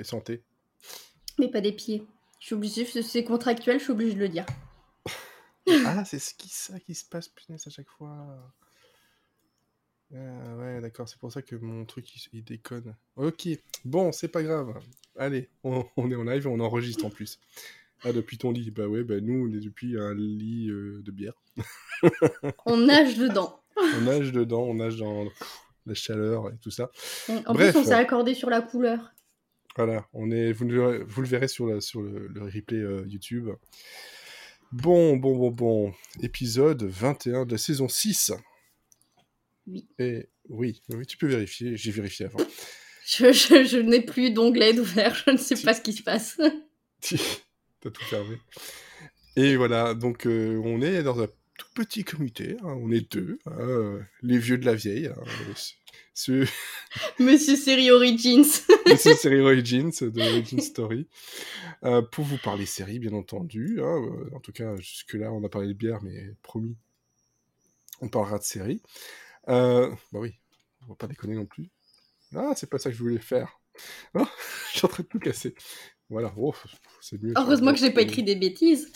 et, santé. Mais pas des pieds. Je suis obligée, c'est contractuel, je suis obligée de le dire. ah, c'est ce qui, ça qui se passe, punaise, à chaque fois. Ah, ouais, d'accord, c'est pour ça que mon truc il, déconne. Ok, bon, c'est pas grave. Allez, on, est en live et on enregistre en plus. Ah, depuis ton lit Bah ouais, bah nous on est depuis un lit euh, de bière. on nage dedans. on nage dedans, on nage dans la chaleur et tout ça. En plus, on s'est accordé sur la couleur. Voilà, on est, vous, le, vous le verrez sur, la, sur le, replay euh, YouTube. Bon, bon, bon, bon. Épisode 21 de la saison 6. Oui. Et oui, oui, tu peux vérifier, j'ai vérifié avant. Je, je, n'ai plus d'onglet ouvert, je ne sais pas ce qui se passe. T'as tout fermé. Et voilà, donc euh, on est dans un tout petit comité, hein, on est deux, hein, les vieux de la vieille. Hein, ce... Monsieur Série Origins. Monsieur Série Origins de Origin Story. Euh, pour vous parler série, bien entendu. Euh, en tout cas, jusque-là, on a parlé de bière, mais promis, on parlera de série. Euh, bah oui, on va pas déconner non plus. Ah, c'est pas ça que je voulais faire. Oh, je suis en train de tout casser. Voilà, oh, c'est mieux. Heureusement que j'ai pas écrit des bêtises.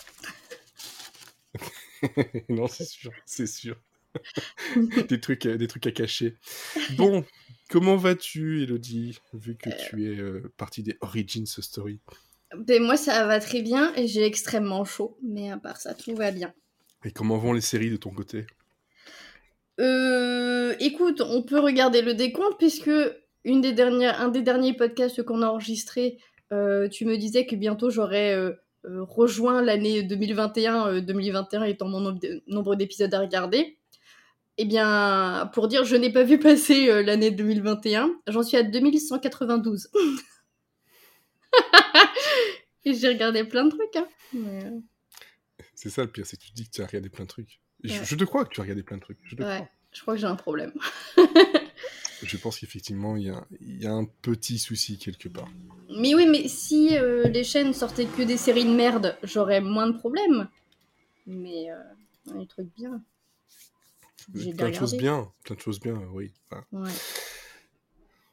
non, c'est sûr, c'est sûr. des, trucs, des trucs à cacher. Bon, comment vas-tu, Elodie, vu que tu es euh, partie des Origins Story? Ben, Moi, ça va très bien et j'ai extrêmement chaud, mais à part ça, tout va bien. Et comment vont les séries de ton côté? Euh, Écoute, on peut regarder le décompte puisque une des dernières, un des derniers podcasts qu'on a enregistré, euh, tu me disais que bientôt j'aurais euh, euh, rejoint l'année 2021, 2021 étant mon nombre d'épisodes à regarder. Eh bien, pour dire je n'ai pas vu passer l'année 2021, j'en suis à 2192. Et j'ai regardé plein de trucs. Hein. C'est ça le pire, c'est que tu dis que tu as regardé plein de trucs. Je, te crois que tu as regardé plein de trucs. Je, ouais, je crois que j'ai un problème. je pense qu'effectivement, il y, a, un petit souci quelque part. Mais oui, mais si euh, les chaînes sortaient que des séries de merde, j'aurais moins de problèmes. Mais euh, des trucs bien. Plein de choses bien, plein de choses bien, oui. ouais.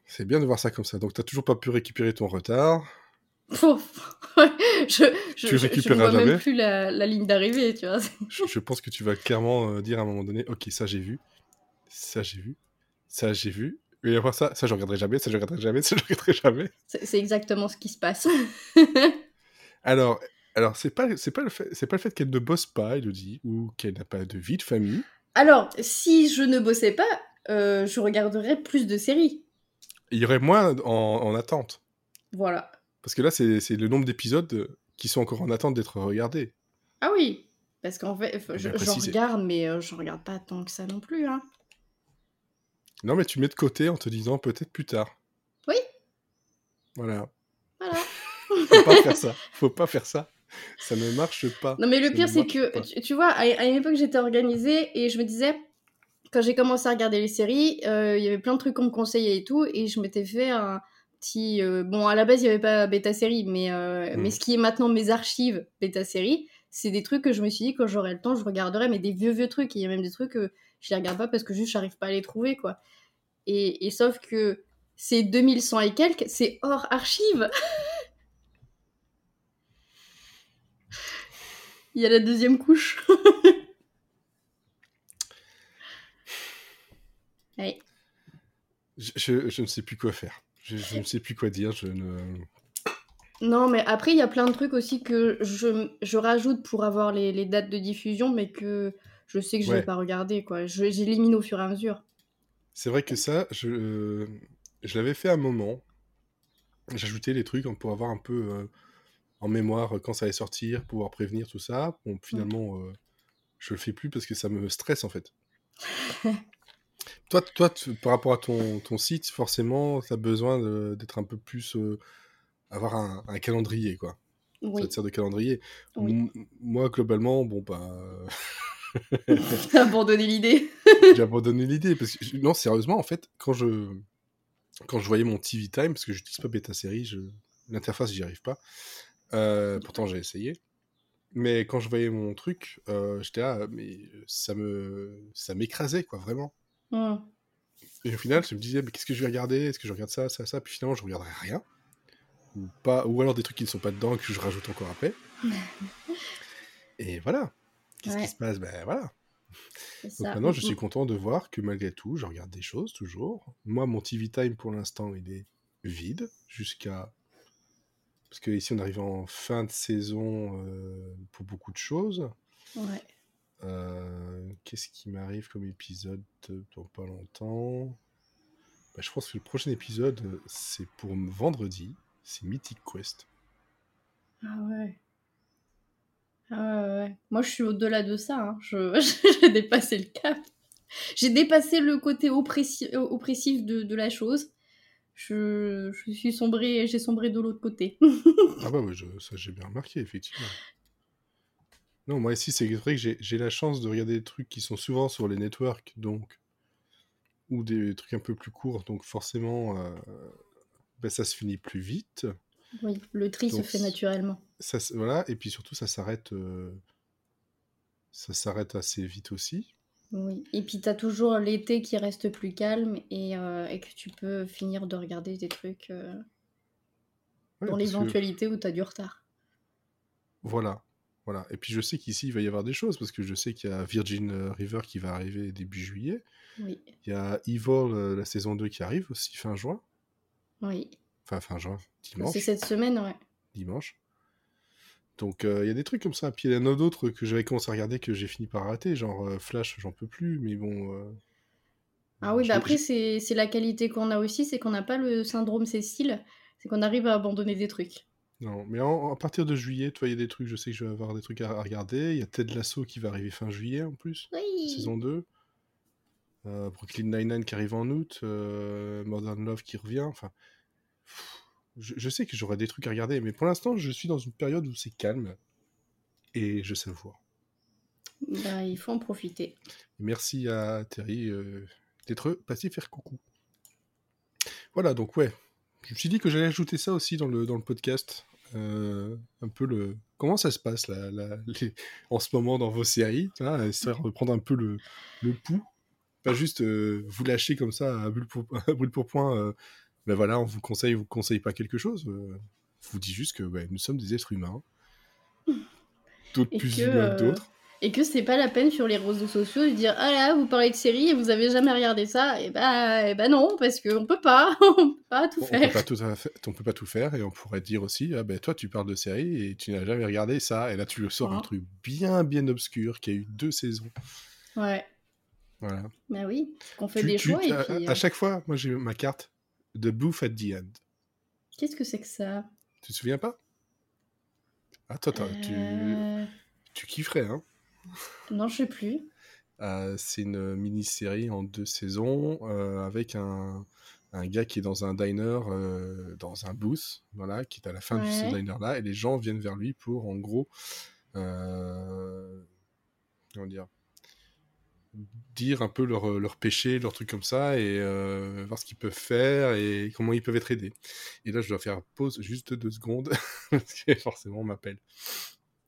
C'est bien de voir ça comme ça. Donc, tu n'as toujours pas pu récupérer ton retard. je, je, tu récupéreras je, vois jamais. même plus la, la ligne d'arrivée, tu vois. je, pense que tu vas clairement euh, dire à un moment donné, ok, ça j'ai vu, ça j'ai vu, ça j'ai vu, et après ça, ça je regarderai jamais, ça je regarderai jamais, ça je regarderai jamais. C'est exactement ce qui se passe. alors, alors c'est pas c'est pas le fait c'est pas le fait qu'elle ne bosse pas, Elodie, ou qu'elle n'a pas de vie de famille. Alors, si je ne bossais pas, euh, je regarderais plus de séries. Il y aurait moins en, en attente. Voilà. Parce que là, c'est le nombre d'épisodes qui sont encore en attente d'être regardés. Ah oui, parce qu'en fait, je, regarde, mais euh, je regarde pas tant que ça non plus. Hein. Non, mais tu mets de côté en te disant peut-être plus tard. Oui. Voilà. Voilà. Faut pas faire ça. Faut pas faire ça. Ça ne marche pas. Non, mais le pire, c'est que, tu, vois, à, une époque, j'étais organisée et je me disais, quand j'ai commencé à regarder les séries, euh, il y avait plein de trucs qu'on me conseillait et tout, et je m'étais fait un, euh, bon, à la base, il n'y avait pas bêta série, mais, euh, mais mm. ce qui est maintenant mes archives bêta série, c'est des trucs que je me suis dit, quand j'aurai le temps, je regarderai, mais des vieux, vieux trucs. Il y a même des trucs je les regarde pas parce que juste, j'arrive pas à les trouver, quoi. Et, et sauf que c'est 2100 et quelques, c'est hors archives. il y a la deuxième couche. je, je ne sais plus quoi faire. Je, ne sais plus quoi dire. Je ne... Non, mais après, il y a plein de trucs aussi que je, je rajoute pour avoir les, les, dates de diffusion, mais que je sais que je ne vais pas regarder. quoi. J'élimine au fur et à mesure. C'est vrai que ça, je, je l'avais fait à un moment. J'ajoutais les trucs pour avoir un peu euh, en mémoire quand ça allait sortir, pouvoir prévenir tout ça. Bon, finalement, je euh, je le fais plus parce que ça me stresse en fait. Toi, toi par rapport à ton, ton site, forcément, tu as besoin d'être un peu plus. Euh, avoir un, un, calendrier, quoi. Ça te sert de calendrier. Moi, globalement, bon, bah. J'ai abandonné l'idée. J'ai abandonné l'idée. Parce que, non, sérieusement, en fait, quand je, quand je voyais mon TV Time, parce que je n'utilise pas bêta série, je... l'interface, j'y arrive pas. Euh, pourtant, j'ai essayé. Mais quand je voyais mon truc, euh, j'étais là, mais ça me, ça m'écrasait, quoi, vraiment. Mmh. Et au final, je me disais, mais qu'est-ce que je vais regarder? Est-ce que je regarde ça, ça, ça? Puis finalement, je regarderai rien. Ou, pas, ou alors des trucs qui ne sont pas dedans que je rajoute encore après. et voilà. Qu'est-ce qui se passe? Ben voilà. Donc maintenant, je suis content de voir que malgré tout, je regarde des choses toujours. Moi, mon TV time pour l'instant, il est vide jusqu'à. Parce que ici, on arrive en fin de saison euh, pour beaucoup de choses. Ouais. Euh, Qu'est-ce qui m'arrive comme épisode dans pas longtemps? Bah, Je pense que le prochain épisode, c'est pour vendredi. C'est Mythic Quest. Ah ouais. Ah. Moi, je suis au-delà de ça. Hein. Je... J'ai dépassé le cap. J'ai dépassé le côté oppressif, oppressif de, la chose. Je, je suis j'ai sombré de l'autre côté. ah bah je, ça j'ai bien remarqué, effectivement. Non, moi ici, c'est vrai que j'ai la chance de regarder des trucs qui sont souvent sur les networks, donc, ou des trucs un peu plus courts, donc forcément, euh, ben, ça se finit plus vite. Oui, le tri se fait naturellement. Ça, voilà, et puis surtout, ça s'arrête euh, ça s'arrête assez vite aussi. Oui, et puis tu as toujours l'été qui reste plus calme et, euh, et, que tu peux finir de regarder des trucs euh, dans l'éventualité où tu as du retard. Voilà, voilà. Et puis je sais qu'ici, il va y avoir des choses parce que je sais qu'il y a Virgin River qui va arriver début juillet. Oui. Il y a Evil, la saison 2 qui arrive aussi fin juin. Oui. Enfin, fin juin, dimanche. C'est cette semaine, ouais. Dimanche. Donc euh, il y a des trucs comme ça. Puis il y en a d'autres que j'avais commencé à regarder que j'ai fini par rater. Genre euh, Flash, j'en peux plus, mais bon. Euh, ah oui, bah après, c'est la qualité qu'on a aussi, c'est qu'on n'a pas le syndrome Cécile, c'est qu'on arrive à abandonner des trucs. Non, mais à partir de juillet, tu vois, il y a des trucs, je sais que je vais avoir des trucs à, regarder. Il y a Ted Lasso qui va arriver fin juillet en plus. Oui. Saison 2. Brooklyn Nine-Nine qui arrive en août. Modern Love qui revient. Enfin je, sais que j'aurai des trucs à regarder, mais pour l'instant, je suis dans une période où c'est calme et je savoure. Bah, il faut en profiter. Merci à Terry euh, d'être passé faire coucou. Voilà, donc ouais, je me suis dit que j'allais ajouter ça aussi dans le, dans le podcast. Euh, un peu le comment ça se passe là, en ce moment dans vos séries, histoire de prendre un peu le, le pouls, pas juste euh, vous lâcher comme ça à brûle pour, pour point ben voilà, on vous conseille, vous conseille pas quelque chose. Euh, vous dit juste que nous sommes des êtres humains. D'autres plus humains que d'autres. Et que c'est pas la peine sur les réseaux sociaux de dire Ah là, vous parlez de série et vous avez jamais regardé ça. Et bah, et bah non, parce qu'on peut pas. on peut pas tout faire. On peut pas tout, on peut pas tout faire et on pourrait dire aussi Ah ben toi, tu parles de série et tu n'as jamais regardé ça. Et là, tu le sors un truc bien, bien obscur qui a eu deux saisons. Ouais. Voilà. Bah oui, qu'on fait des choix. à, à, chaque fois, moi j'ai ma carte The Booth at the End. Qu'est-ce que c'est que ça? Tu te souviens pas? Attends, tu, euh. tu kifferais, hein? Non, je sais plus. Euh, c'est une mini-série en deux saisons euh, avec un, un, gars qui est dans un diner, dans un booth, voilà, qui est à la fin de ce diner-là, et les gens viennent vers lui pour, en gros, comment dire, dire un peu leur, euh, leur péché, leurs trucs comme ça, et euh, voir ce qu'ils peuvent faire et comment ils peuvent être aidés. Et là, je dois faire pause juste deux secondes, parce que forcément, on m'appelle.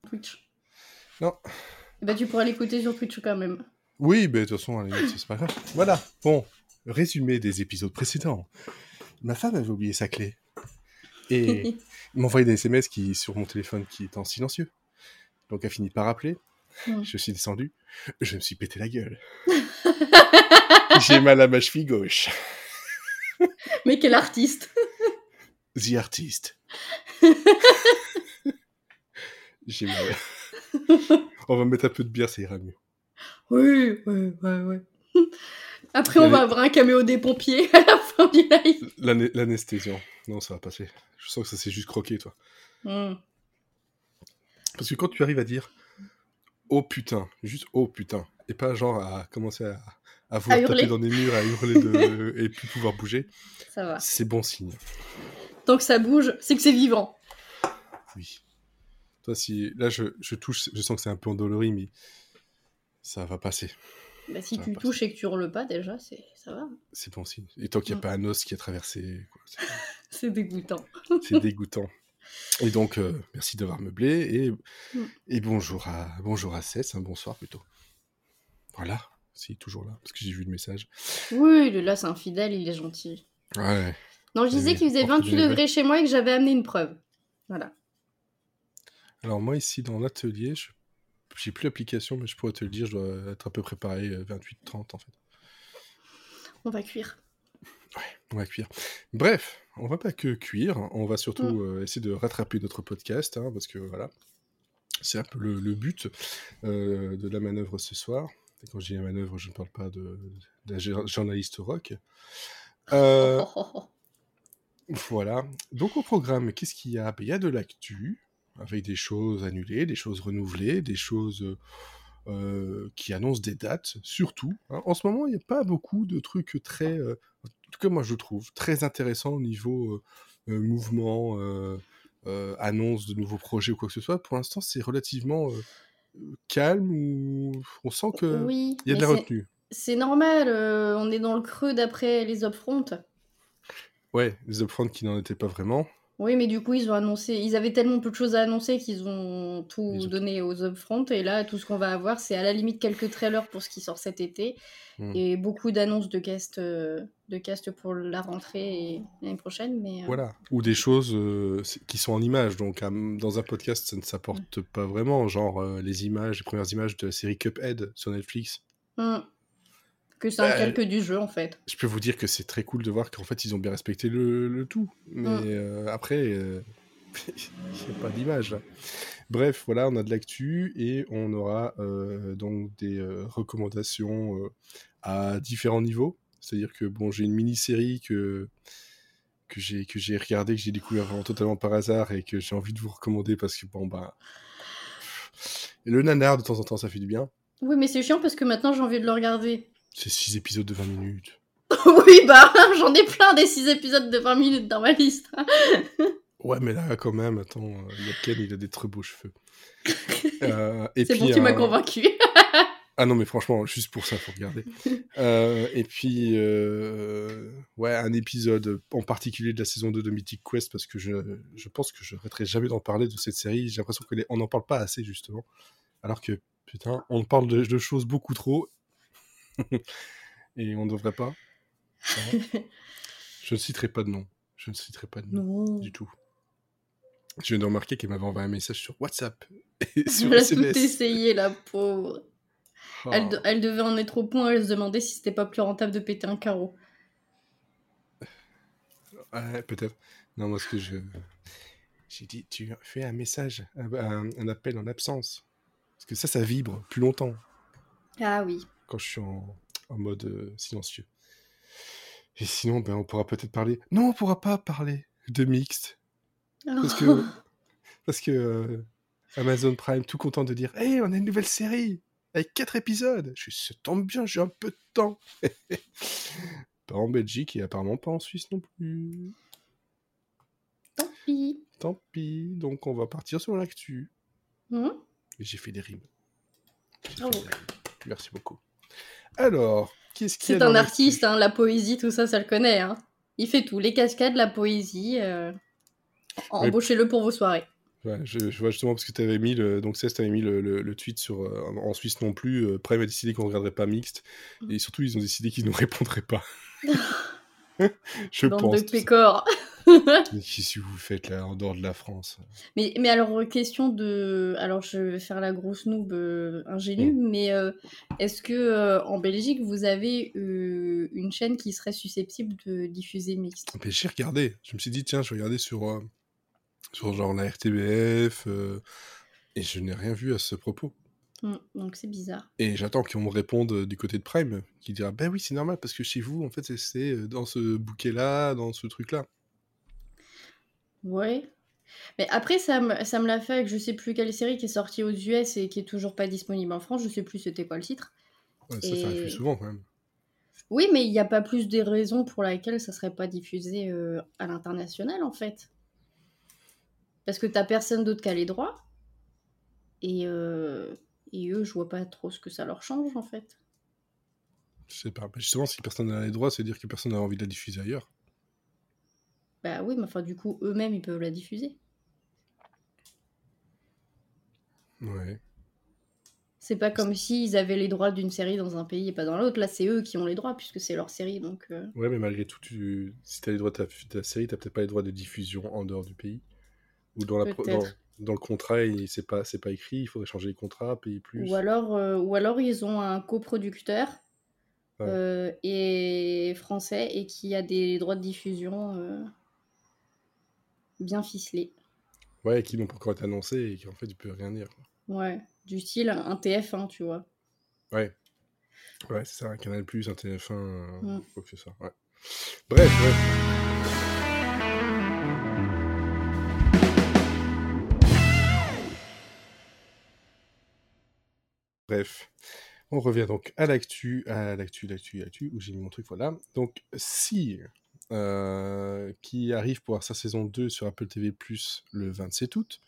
Twitch. Non. Bah, tu pourras l'écouter sur Twitch quand même. Oui, mais de toute façon, c'est pas grave. Voilà, bon, résumé des épisodes précédents. Ma femme avait oublié sa clé. Et m'a envoyé des SMS qui, sur mon téléphone qui est en silencieux. Donc, elle finit par appeler. Mm. Je suis descendu, je me suis pété la gueule. J'ai mal à ma cheville gauche. Mais quel artiste The artiste. J'ai mal. on va mettre un peu de bière, ça ira mieux. Oui, oui, oui, oui. Après, on va avoir un caméo des pompiers à la fin du live. L'anesthésion. Non, ça va passer. Je sens que ça s'est juste croqué, toi. Mm. Parce que quand tu arrives à dire oh putain, juste oh putain, et pas genre à commencer à, à vouloir taper dans des murs, à hurler de... et plus pouvoir bouger. Ça va. C'est bon signe. Tant que ça bouge, c'est que c'est vivant. Oui. Toi, si là je, je touche, je sens que c'est un peu endolori, mais ça va passer. Bah, si tu touches et que tu hurles pas, déjà, c'est ça va. C'est bon signe. Et tant qu'il n'y a mm. pas un os qui a traversé. c'est dégoûtant. c'est dégoûtant. Et donc, euh, merci d'avoir meublé et, mm. et bonjour à bonjour à Cess, un bonsoir plutôt. Voilà. s'il est toujours là, parce que j'ai vu le message. Oui, le là, c'est un fidèle, il est gentil. Ouais. Non, je disais qu'il faisait porte 28 des degrés chez moi et que j'avais amené une preuve. Voilà. Alors moi ici dans l'atelier, je... j'ai plus l'application, mais je pourrais te le dire, je dois être à peu près pareil, 28-30 en fait. On va cuire. On va cuire. Bref, on va pas que cuire, on va surtout Mm. euh, essayer de rattraper notre podcast, hein, parce que voilà, c'est un peu le, le but euh, de la manœuvre ce soir. Et quand je dis la manœuvre, je ne parle pas de, d'un jour- journaliste rock. Euh. Voilà. Donc au programme, qu'est-ce qu'il y a? Ben, Il y a de l'actu, avec des choses annulées, des choses renouvelées, des choses euh, qui annoncent des dates, surtout. hein. En ce moment, il n'y a pas beaucoup de trucs très, euh, en tout cas moi je trouve, très intéressants au niveau euh, euh, mouvement, annonce de nouveaux projets ou quoi que ce soit. Pour l'instant, c'est relativement calme, ou on sent qu'il Oui, y a de la retenue. c'est normal, on est dans le creux d'après les upfronts. Ouais, les upfronts qui n'en étaient pas vraiment. Oui, mais du coup, ils ont annoncé, ils avaient tellement peu de choses à annoncer qu'ils ont tout ont- donné aux upfronts. Et là, tout ce qu'on va avoir, c'est à la limite quelques trailers pour ce qui sort cet été Hmm. et beaucoup d'annonces de cast, euh, de cast pour la rentrée et l'année prochaine. Mais euh, Voilà. Ou des choses euh, qui sont en images. Donc, euh, dans un podcast, ça ne s'apporte pas vraiment. Genre les images, les premières images de la série Cuphead sur Netflix. hmm. Que c'est un Bah, calque du jeu en fait. Je peux vous dire que c'est très cool de voir qu'en fait, ils ont bien respecté le, le tout. Mais Mm. euh, après, euh, il n'y a pas d'image. Bref, voilà, on a de l'actu et on aura euh, donc des euh, recommandations euh, à différents niveaux. C'est-à-dire que bon, j'ai une mini-série que que j'ai que j'ai regardé, que j'ai découvert vraiment totalement par hasard et que j'ai envie de vous recommander parce que bon bah le nanar de temps en temps ça fait du bien. Oui, mais c'est chiant parce que maintenant j'ai envie de le regarder. C'est six épisodes de 20 minutes. oui, bah j'en ai plein des 6 épisodes de 20 minutes dans ma liste. Ouais, mais là, quand même, attends, euh, il a Ken, il a des très beaux cheveux. Euh, C'est bon, tu m'as euh, convaincu. Ah non, mais franchement, juste pour ça, faut regarder. Euh, et puis, euh, ouais, un épisode en particulier de la saison 2 de Mythic Quest, parce que je, je pense que je n'arrêterai jamais d'en parler de cette série. J'ai l'impression qu'on n'en parle pas assez, justement. Alors que, putain, on parle de, de choses beaucoup trop. et on ne devrait pas? Je ne citerai pas de nom. Je ne citerai pas de nom non. du tout. Je viens de remarquer qu'elle m'avait envoyé un message sur WhatsApp et sur Elle a tout essayé, la pauvre. Oh. Elle, de- elle devait en être au point, elle se demandait si c'était pas plus rentable de péter un carreau. Ouais, peut-être. Non, moi, ce que je. J'ai dit, tu fais un message, un, un- un appel en absence. Parce que ça, ça vibre plus longtemps Ah oui. Quand je suis en, en mode euh, silencieux. Et sinon, ben, on pourra peut-être parler. Non, on pourra pas parler de mixte. Parce que, parce que euh, Amazon Prime, tout content de dire Hey, on a une nouvelle série avec quatre épisodes. Je suis, ça tombe bien, j'ai un peu de temps. pas en Belgique et apparemment pas en Suisse non plus. Tant pis. Tant pis, donc on va partir sur l'actu. Et J'ai fait des rimes. J'ai Bravo. fait des rimes. Merci beaucoup. Alors, qu'est-ce qu'il y a C'est un artiste, hein, la poésie, tout ça, ça le connaît. Hein. Il fait tout, les cascades, la poésie. euh. Embauchez-le pour vos soirées. Ouais, je, je vois justement parce que tu avais mis le donc Cest avait mis le, le- le tweet sur euh, en Suisse non plus. Euh, Prime a décidé qu'on ne regarderait pas mixte Mm. et surtout ils ont décidé qu'ils ne répondraient pas. je Bande pense. de pécores. Qu'est-ce que vous faites là en dehors de la France? Mais, mais alors, euh, question de. Alors, je vais faire la grosse noob euh, ingénue, mais euh, est-ce que euh, en Belgique, vous avez une chaîne qui serait susceptible de diffuser mixte? Mais J'ai regardé. Je me suis dit tiens, je vais regarder sur sur genre la RTBF et je n'ai rien vu à ce propos. Hmm, Donc, c'est bizarre. Et j'attends qu'on me réponde du côté de Prime, qui dira ben oui c'est normal parce que chez vous en fait c'est- dans ce bouquet là, dans ce truc là. Ouais. Mais après, ça me, ça me l'a fait avec je sais plus quelle série qui est sortie aux US et qui est toujours pas disponible en France. Je sais plus c'était quoi le titre. Ouais, ça, ça arrive Et- souvent quand même. Oui, mais il n'y a pas plus des raisons pour lesquelles ça serait pas diffusé euh, à l'international en fait. Parce que t'as personne d'autre qu'à les droits. Et, euh, et eux, je vois pas trop ce que ça leur change en fait. Je sais pas. Justement, si personne n'a les droits, c'est dire que personne n'a envie de la diffuser ailleurs. Bah oui, mais enfin du coup, eux-mêmes, ils peuvent la diffuser. Ouais. C'est pas comme s'ils avaient les droits d'une série dans un pays et pas dans l'autre. Là, c'est eux qui ont les droits puisque c'est leur série. Donc, euh. Ouais, mais malgré tout, tu... si tu as les droits de ta, ta série, tu peut-être pas les droits de diffusion en dehors du pays. Ou dans, la dans, le contrat, il- c'est pas, écrit, il faudrait changer les contrats, payer plus. Ou alors, euh, ou alors ils ont un coproducteur Ouais. euh, et français et qui a des droits de diffusion bien ficelés. Ouais, qui n'ont pas encore été annoncés et qui en fait, tu peux rien dire. Ouais, du style un TF1, tu vois. Ouais. Ouais, c'est ça, un Canal Plus, un TF1, euh, Mm. que ça. Ouais. Bref, bref. Bref, on revient donc à l'actu, à l'actu, l'actu, l'actu, où j'ai mis mon truc, voilà. Donc, si euh, qui arrive pour avoir sa saison 2 sur Apple TV+, le 27 août,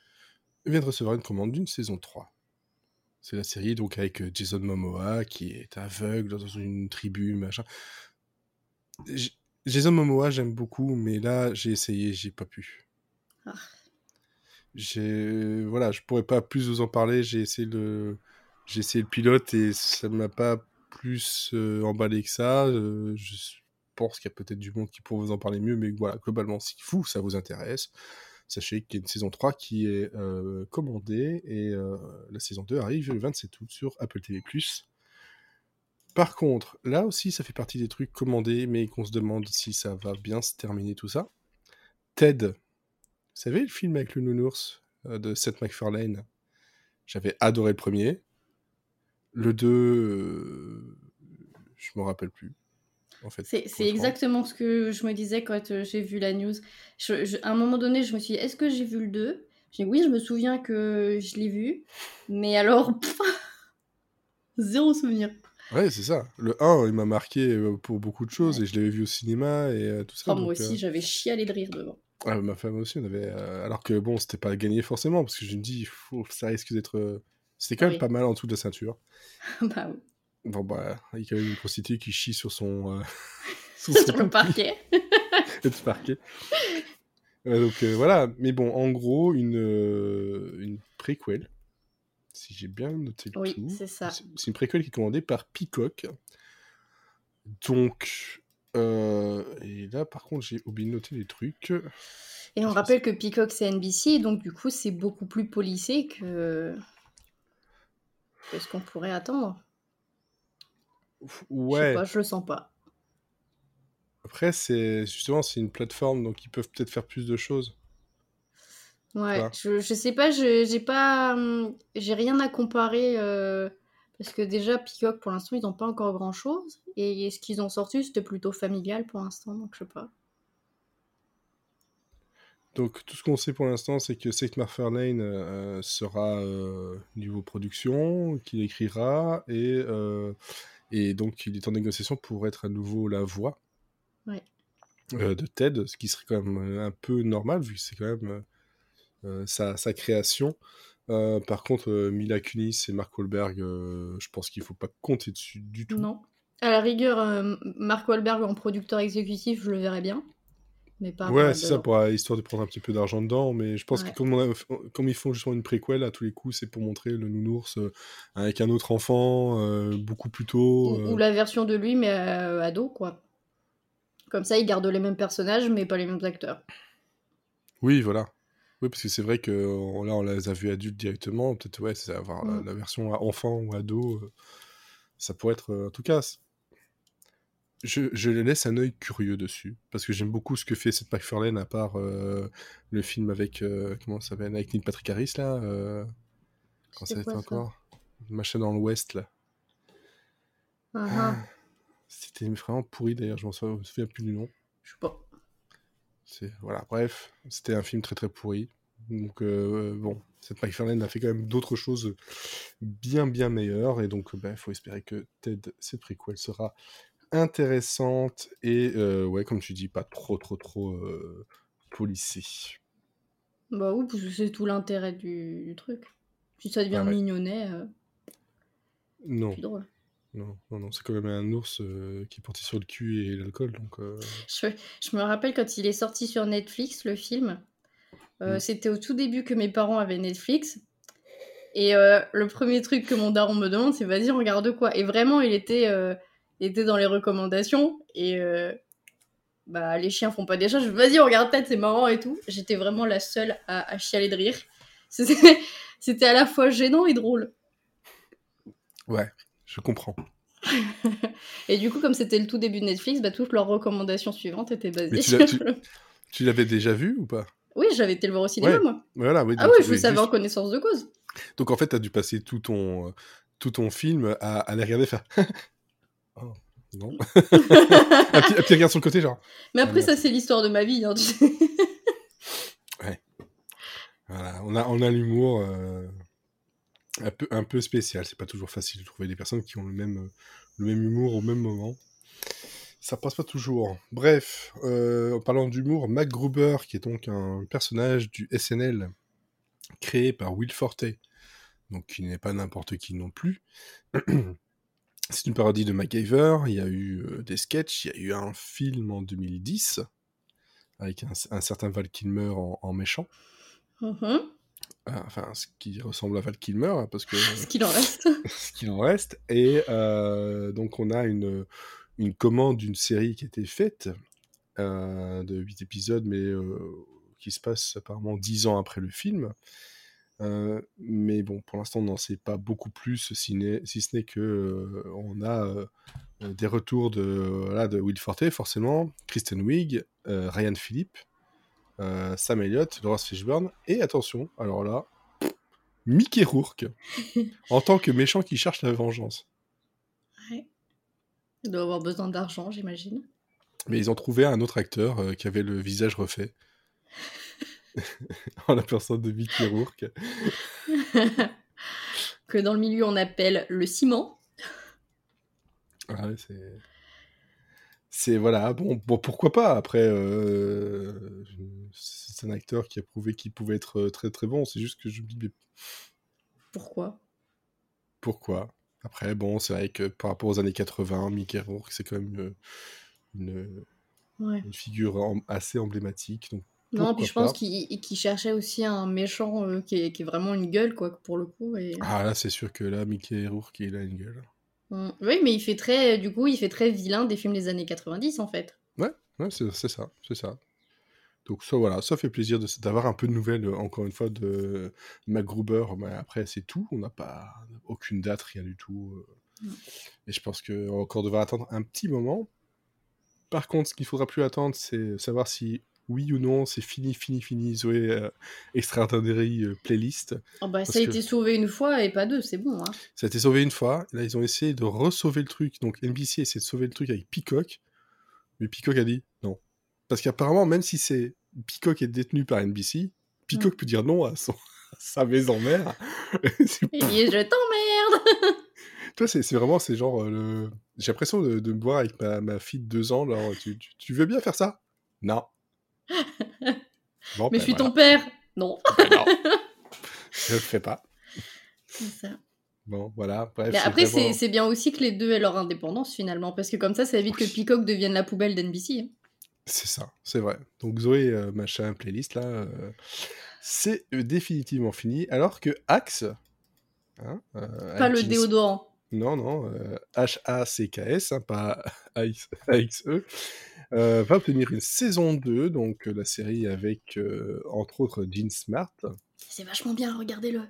vient de recevoir une commande d'une saison 3. C'est la série donc avec euh, Jason Momoa qui est aveugle dans une tribu, machin. J- Jason Momoa, j'aime beaucoup, mais là, j'ai essayé, j'ai pas pu. Ah. J'ai voilà, je pourrais pas plus vous en parler. J'ai essayé le, j'ai essayé le pilote et ça m'a pas plus euh, emballé que ça. Euh, je pense qu'il y a peut-être du monde qui pourrait vous en parler mieux, mais voilà, globalement, si vous ça vous intéresse, sachez qu'il y a une saison 3 qui est euh, commandée et euh, la saison 2 arrive le 27 août sur Apple TV+. Par contre, là aussi, ça fait partie des trucs commandés, mais qu'on se demande si ça va bien se terminer tout ça. Ted, vous savez le film avec le nounours euh, de Seth MacFarlane? J'avais adoré le premier. Le 2, euh, je me rappelle plus. En fait, C'est exactement ce que je me disais quand euh, j'ai vu la news. Je- je- à un moment donné, je me suis dit, est-ce que j'ai vu le 2 J'ai dit, oui, je me souviens que je l'ai vu. Mais alors, pff, zéro souvenir. Ouais, c'est ça. Le 1, il m'a marqué euh, pour beaucoup de choses et je l'avais vu au cinéma et euh, tout ça. Oh, moi aussi, euh, j'avais chialé de rire devant. ah, ma femme aussi, on avait. euh, Alors que bon, c'était pas gagné forcément, parce que je me dis, ça risque d'être. C'était quand même Oui. pas mal en dessous de la ceinture. bah oui. Bon, bah, il y a une prostituée qui chie sur son. euh, sur Sur son le parquet. et de parquet. Euh, donc euh, voilà, mais bon, en gros, une, une préquel, si j'ai bien noté le Oui, c'est ça. C'est une préquel qui est commandée par Peacock. Donc, et là, par contre, j'ai oublié de noter des trucs. Et on rappelle que Peacock, c'est NBC, donc du coup, c'est beaucoup plus policé que, que ce qu'on pourrait attendre. Je sais Ouais, pas, je le sens pas. après, c'est justement, c'est une plateforme, donc ils peuvent peut-être faire plus de choses. Ouais, Voilà. je, je sais pas, je- j'ai pas, hum, j'ai rien à comparer euh, parce que déjà Peacock pour l'instant ils n'ont pas encore grand chose et ce qu'ils ont sorti c'était plutôt familial pour l'instant donc je sais pas. Donc, tout ce qu'on sait pour l'instant, c'est que Seth MacFarlane euh, sera euh, niveau production, qu'il écrira, et, et donc il est en négociation pour être à nouveau la voix Ouais. euh, de Ted, ce qui serait quand même euh, un peu normal, vu que c'est quand même euh, sa, sa création. Euh, par contre, Mila Kunis et Mark Wahlberg, je pense qu'il faut pas compter dessus du tout. Non. À la rigueur, Mark Wahlberg en producteur exécutif, je le verrais bien, mais pas. Ouais, c'est ça, pour, euh, histoire de prendre un petit peu d'argent dedans, mais je pense Ouais. que comme, on a- comme ils font justement une préquelle, à tous les coups, c'est pour montrer le nounours euh, avec un autre enfant, euh, beaucoup plus tôt. Ou, ou la version de lui mais ado quoi. Comme ça, ils gardent les mêmes personnages mais pas les mêmes acteurs. Oui, voilà. Oui, parce que c'est vrai que on- là, on les a vus adultes directement, peut-être, ouais, c'est avoir la, Mm. la version à enfant ou ado, ça pourrait être... en tout cas, je, je les laisse un œil curieux dessus, parce que j'aime beaucoup ce que fait cette MacFarlane, à part euh, le film avec... euh, comment ça s'appelle Avec Neil Patrick Harris, là euh, Comment ça s'appelle encore? Machin dans l'Ouest, là. Ah, Ah, ah, C'était vraiment pourri d'ailleurs, je m'en souviens plus du nom. je sais pas. C'est voilà, bref, c'était un film très très pourri. Donc euh, bon, cette McFarlane a fait quand même d'autres choses bien bien meilleures et donc il faut espérer que Ted cette préquelle sera intéressante et euh, ouais comme tu dis pas trop trop trop euh, policée. Bah oui, parce que c'est tout l'intérêt du, du truc. Si ça devient Ah ouais. mignonnet, euh, Non, c'est drôle. non, non, non, c'est quand même un ours qui est porté sur le cul et l'alcool donc Je, je me rappelle quand il est sorti sur Netflix, le film. euh, Mm. C'était au tout début que mes parents avaient Netflix. Et le premier truc que mon daron me demande, c'est vas-y, regarde quoi. Et vraiment, il était, était dans les recommandations. Et bah, les chiens font pas des choses. Vas-y, regarde peut-être, c'est marrant et tout. J'étais vraiment la seule à, à chialer de rire. C'était à la fois gênant et drôle. Ouais, je comprends. et du coup, comme c'était le tout début de Netflix, bah, toutes leurs recommandations suivantes étaient basées sur... Tu, l'avais déjà vu ou pas? Oui, j'avais été le voir au cinéma, moi. Voilà, oui, ah oui, je le savais en connaissance de cause. Donc en fait, tu as dû passer tout ton, tout ton film à, aller regarder faire... oh, non. un, petit, petit, regard sur le côté, genre... Mais après, ah, ça, c'est l'histoire de ma vie. Hein, ouais. Voilà, on a, on a l'humour... Euh un peu, un peu spécial. C'est pas toujours facile de trouver des personnes qui ont le même, le même humour au même moment. Ça passe pas toujours. Bref, euh, en parlant d'humour, Mac Gruber, qui est donc un personnage du SNL créé par Will Forte, donc qui n'est pas n'importe qui non plus. C'est une parodie de MacGyver. Il y a eu euh, des sketchs, il y a eu un film en 2010 avec un, certain Val Kilmer en, méchant. Mm-hmm. Ah, enfin ce qui ressemble à Val Kilmer, hein, parce que ce qu'il en reste. ce qu'il en reste. Et euh, donc on a une, une commande d'une série qui a été faite euh, de 8 épisodes, mais qui se passe apparemment 10 ans après le film. Mais bon, pour l'instant, on n'en sait pas beaucoup plus, si, si ce n'est que on a des retours de, de Will Forte, forcément, Kristen Wiig, Ryan Philippe, euh, Sam Elliott, Laurence Fishburne, et attention, alors là, Mickey Rourke, en tant que méchant qui cherche la vengeance. Ouais. Il doit avoir besoin d'argent, j'imagine. Mais ils ont trouvé un autre acteur euh, qui avait le visage refait. en la personne de Mickey Rourke. que dans le milieu on appelle le ciment. Ouais, c'est c'est voilà bon, bon pourquoi pas? Après euh, c'est un acteur qui a prouvé qu'il pouvait être euh, très très bon. C'est juste que je me dis pourquoi? Pourquoi? Après bon c'est vrai que par rapport aux années 80 Mickey Rourke c'est quand même une, une, figure assez emblématique. Donc non, puis je pense qu'il cherchait aussi un méchant euh, qui, est, qui, est, vraiment une gueule, quoi, pour le coup. Et... Ah là, c'est sûr que là, Mickey Rourke, il a une gueule. Mm. Oui, mais il fait très, du coup, il fait très vilain des films des années 90 en fait. Ouais, ouais c'est ça, c'est ça. Donc ça, voilà, ça fait plaisir d'avoir un peu de nouvelles, euh, encore une fois, de MacGruber. Mais après, c'est tout. On n'a pas aucune date, rien du tout. Euh. Mm. Et je pense qu'on va encore devoir attendre un petit moment. Par contre, ce qu'il faudra plus attendre, c'est savoir si oui ou non, c'est fini, fini, fini, Zoé euh, Extraordinary euh, Playlist. Oh bah, ça a été sauvé une fois et pas deux, c'est bon. Hein. Ça a été sauvé une fois. Là, ils ont essayé de re-sauver le truc. Donc, NBC a essayé de sauver le truc avec Peacock. Mais Peacock a dit non. Parce qu'apparemment, même si c'est Peacock est détenu par NBC, Peacock mm. peut dire non à, son... sa maison mère. et je t'emmerde Toi, c'est vraiment, c'est genre, euh, le... j'ai l'impression de, me voir avec ma, ma, fille de deux ans. Tu, tu veux bien faire ça? Non. Mais je ben suis ton père. Non. non. Je le fais pas. C'est ça. Bon, voilà. Bref, mais après, c'est bien aussi que les deux aient leur indépendance finalement, parce que comme ça, ça évite que Peacock devienne la poubelle d'NBC. Hein. C'est ça, c'est vrai. Donc Zoé, euh, machin, playlist là, euh, c'est euh, définitivement fini. Alors que Axe. Hein, pas le déodorant. Non, non, H-A-C-K-S, hein, pas A-X-E. Euh, va obtenir une saison 2, donc euh, la série avec, euh, entre autres, Jean Smart. C'est vachement bien, regardez-le.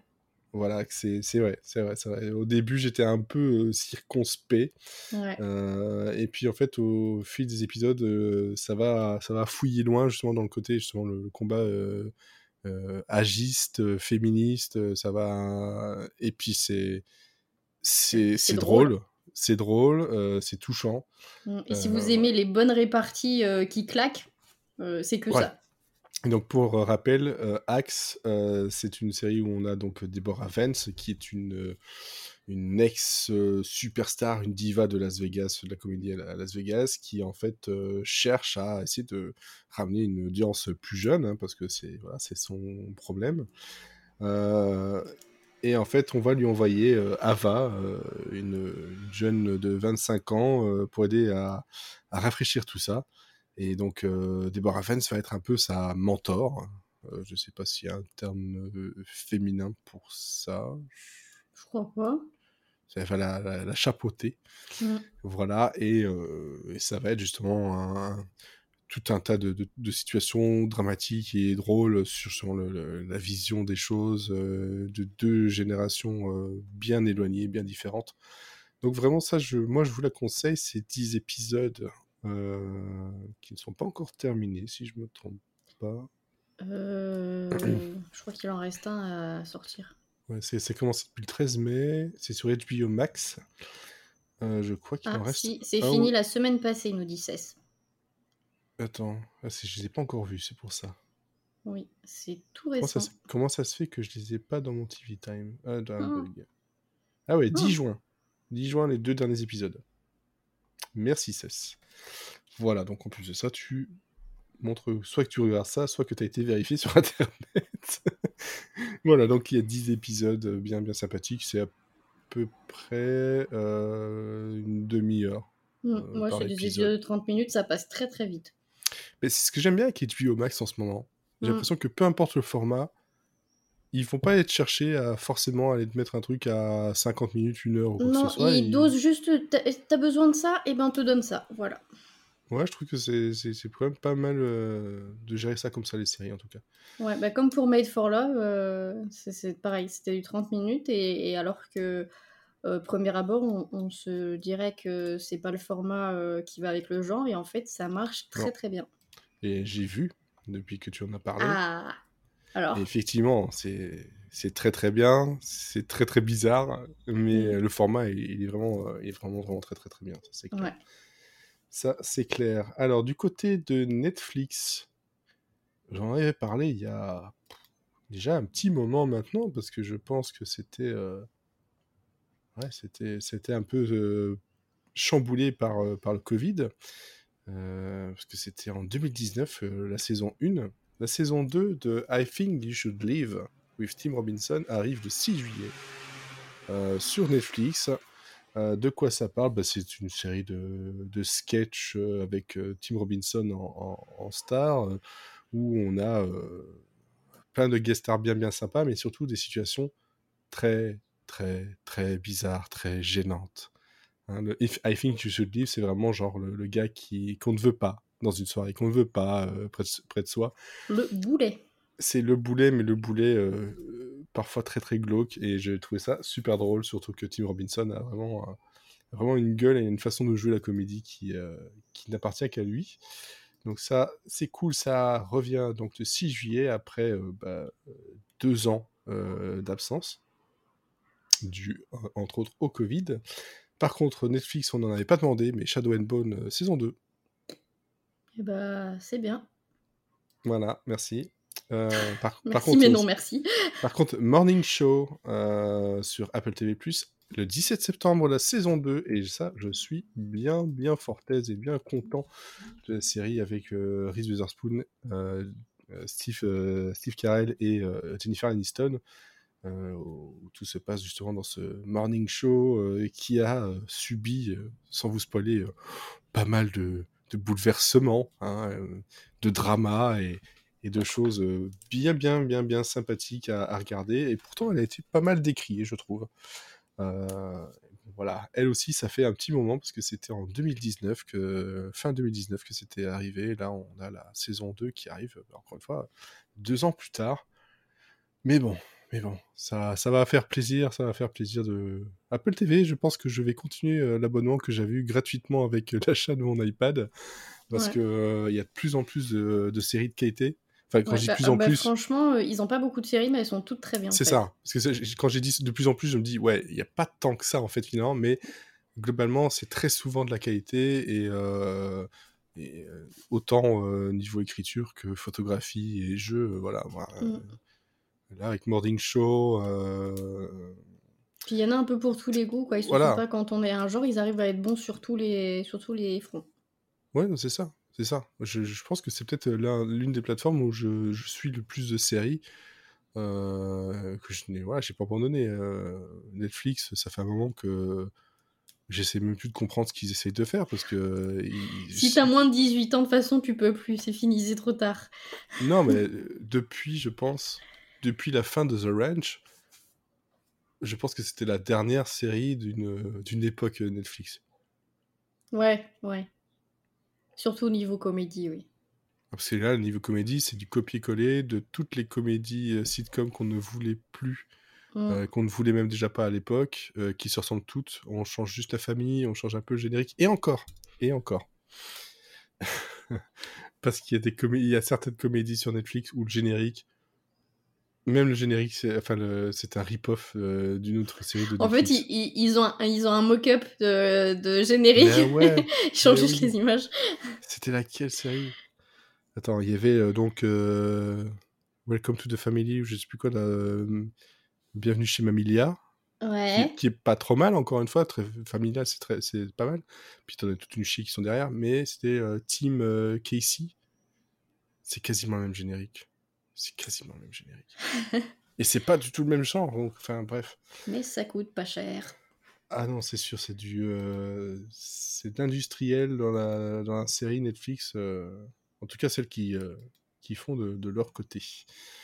Voilà, c'est vrai, c'est vrai, vrai, Au début, j'étais un peu circonspect. et puis, en fait, au fil des épisodes, ça, va, ça va fouiller loin, justement, dans le côté, justement, le, combat agiste, féministe, ça va... Et puis, c'est c'est drôle c'est drôle, euh, c'est touchant. Mm. Et si vous euh, aimez les bonnes réparties euh, qui claquent, c'est que ça. Donc pour rappel, Axe, c'est une série où on a donc Deborah Vance, qui est une, une ex-superstar, une diva de Las Vegas, de la comédie à Las Vegas, qui en fait cherche à essayer de ramener une audience plus jeune, hein, parce que c'est voilà, son problème. Et en fait, on va lui envoyer euh, Ava, euh, une, jeune de 25 ans, euh, pour aider à, rafraîchir tout ça. Et donc, Deborah Fens va être un peu sa mentor. Je sais pas s'il y a un terme féminin pour ça. Je crois pas. Ça va la, la, la chapeauter. Voilà, et, euh, et ça va être justement un- tout un tas de, de- de situations dramatiques et drôles sur, sur le- le- la vision des choses euh, de deux générations euh, bien éloignées, bien différentes. Donc vraiment ça, je, moi je vous la conseille, c'est 10 épisodes euh, qui ne sont pas encore terminés, si je me trompe pas. Je crois qu'il en reste un à sortir. Ouais, c'est c'est commencé depuis le 13 mai, c'est sur HBO Max. Je crois qu'il Ah, en reste si, c'est fini ou- la semaine passée, nous dit Cess. Attends, ah, je les ai pas encore vus, c'est pour ça. Oui, c'est tout Comment ça, récent. comment ça se fait que je les ai pas dans mon TV Time? Ah, dans Ah. bug. Ah ouais, 10 Ah. juin. 10 juin, les deux derniers épisodes. Merci, Cess. Voilà, donc en plus de ça, tu montres soit que tu regardes ça, soit que tu as été vérifié sur Internet. voilà, donc il y a 10 épisodes bien, bien sympathiques. C'est à peu près euh, une demi-heure. Mm, euh, Moi, c'est des épisode. épisodes de 30 minutes, ça passe très très vite. Mais c'est ce que j'aime bien avec HBO Max en ce moment. J'ai Mm. l'impression que peu importe le format, ils vont pas être chercher à forcément aller te mettre un truc à 50 minutes, une heure ou quoi que Non, ce soit. il Ils- dose juste. T'as besoin de ça, et ben on te donne ça. Voilà. Ouais, je trouve que c'est quand même pas mal euh, de gérer ça comme ça, les séries en tout cas. Ouais, bah comme pour Made for Love, euh, c'est- pareil, c'était du 30 minutes, et, et alors que euh, premier abord, on, on se dirait que c'est pas le format qui va avec le genre, et en fait, ça marche très Non. très bien. Et j'ai vu, depuis que tu en as parlé, Ah Alors, et effectivement, c'est c'est très très bien, c'est très très bizarre, mais euh, le format, il, est vraiment, euh, il est vraiment, vraiment très très très bien, ça c'est clair. ouais. Ça, c'est clair. Alors, du côté de Netflix, j'en avais parlé il y a déjà un petit moment maintenant, parce que je pense que c'était euh, ouais, c'était, c'était un peu euh, chamboulé par, par le Covid, parce que c'était en 2019, euh, la saison 1. La saison 2 de I Think You Should Live with Tim Robinson arrive le 6 juillet euh, sur Netflix. Euh, de quoi ça parle? Bah, C'est une série de, de sketchs euh, avec euh, Tim Robinson en, en- star, euh, où on a euh, plein de guest stars bien bien sympas, mais surtout des situations très très très bizarres, très gênantes. Hein, le If I Think You Should Live, c'est vraiment genre le, le gars qui qu'on ne veut pas dans une soirée, qu'on ne veut pas euh, près, de, près de soi Le boulet. c'est le boulet, mais le boulet euh, parfois très très glauque, et j'ai trouvé ça super drôle, surtout que Tim Robinson a vraiment, euh, vraiment une gueule et une façon de jouer la comédie qui, qui n'appartient qu'à lui. Donc ça, c'est cool, ça revient donc le 6 juillet après bah, deux ans d'absence, dû entre autres au Covid. Par contre, Netflix, on n'en avait pas demandé, mais Shadow and Bone euh, saison 2. Et bah, c'est bien. Voilà, merci. Euh, par, par Merci, contre, mais non, merci. Par contre, Morning Show euh, sur Apple TV+, le 17 septembre, la saison 2, et ça, je suis bien, bien fortaise et bien content de la série avec euh, Reese Witherspoon, Steve, Steve Carell et Jennifer Aniston, où tout se passe justement dans ce Morning Show euh, qui a euh, subi, euh, sans vous spoiler, euh, pas mal de, bouleversements, hein, euh, de drama et, de choses euh, bien, bien, bien, bien sympathiques à, regarder. Et pourtant, elle a été pas mal décriée, je trouve. Euh, voilà, elle aussi, ça fait un petit moment parce que c'était en 2019 que fin 2019 que c'était arrivé. Là, on a la saison 2 qui arrive euh, encore une fois deux ans plus tard. Mais bon, mais bon, ça, ça va faire plaisir, ça va faire plaisir de Apple TV. Je pense que je vais continuer euh, l'abonnement que j'avais eu gratuitement avec euh, l'achat de mon iPad parce Ouais. que euh, il y a de plus en plus de, de séries de qualité. Enfin, quand Ouais, je dis bah, de plus en bah, plus, Franchement, ils ont pas beaucoup de séries, mais elles sont toutes très bien. c'est ça. Parce que quand j'ai dit de plus en plus, je me dis, ouais, il n'y a pas tant que ça, en fait, finalement, mais globalement, c'est très souvent de la qualité et, euh, et, autant euh, niveau écriture que photographie et jeu. voilà. moi, Mm. Là, avec Morning Show, euh, Puis il y en a un peu pour tous les goûts, quoi. Ils se Voilà. pas quand on est un genre, ils arrivent à être bons sur tous les, sur tous les fronts. ouais, c'est ça. C'est ça. Je, je pense que c'est peut-être l'un- l'une des plateformes où je, je suis le plus de séries. euh, que je n'ai voilà, j'ai pas abandonné. euh, Netflix, ça fait un moment que j'essaie même plus de comprendre ce qu'ils essayent de faire parce que. ils- Si t'as moins de 18 ans, de toute façon, tu peux plus. C'est fini, c'est trop tard. Non, mais depuis, je pense, depuis la fin de The Ranch, je pense que c'était la dernière série d'une époque euh, Netflix. Ouais, ouais. Surtout au niveau comédie, oui. Parce que là, le niveau comédie, c'est du copier-coller de toutes les comédies euh, sitcom qu'on ne voulait plus, Mm. euh, qu'on ne voulait même déjà pas à l'époque, euh, qui se ressemblent toutes. On change juste la famille, on change un peu le générique, et encore, et encore. Parce qu'il y a des comé- il y a certaines comédies sur Netflix où le générique, même le générique, c'est enfin un rip-off euh, d'une autre série de En fait, Netflix. ils, ils- ils ont un, ils ont un mock-up de, de générique. Mais ouais, ils changent mais juste oui. les images. C'était laquelle série? Attends, il y avait euh, donc euh, Welcome to the Family, ou je sais plus quoi, là, Bienvenue chez Mamilia, qui, Ouais. qui est pas trop mal, encore une fois, très familial, c'est pas mal. Puis t'en as toute une chier qui sont derrière, mais c'était Team Casey, c'est quasiment le même générique. C'est quasiment le même générique. Et c'est pas du tout le même genre, donc, enfin bref. Mais ça coûte pas cher. Ah non, c'est sûr, c'est du, euh, c'est de l'industriel dans la, dans la série Netflix. euh, en tout cas, celles qui, euh, qui font de, de leur côté.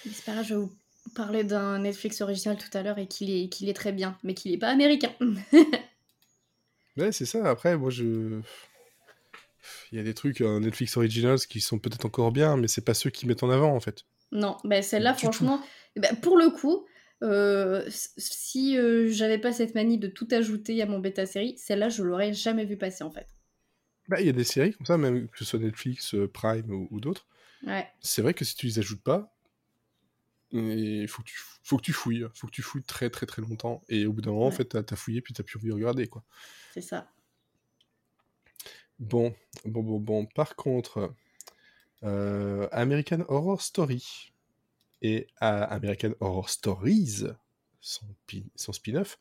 J'espère que je vais vous parler d'un Netflix original tout à l'heure et qu'il est, qu'il est très bien, mais qu'il est pas américain. Ouais, c'est ça. Après, moi, je, il y a des trucs Netflix Originals qui sont peut-être encore bien, mais c'est pas ceux qui mettent en avant en fait. Non, bah celle-là, franchement, bah, pour le coup, euh, si euh, j'avais pas cette manie de tout ajouter à mon bêta série, celle-là, je l'aurais jamais vu passer en fait. Bah, il y a des séries comme ça, même que ce soit Netflix, euh, Prime ou, ou d'autres. Ouais, C'est vrai que si tu les ajoutes pas, il faut que tu, faut que tu fouilles, faut que tu fouilles très très très longtemps. Et au bout d'un moment, en Ouais. fait, t'as as fouillé puis t'as plus envie de regarder quoi. c'est ça. Bon, bon, bon, bon. Par contre, euh, American Horror Story et American Horror Stories, son, pi- son spin-off,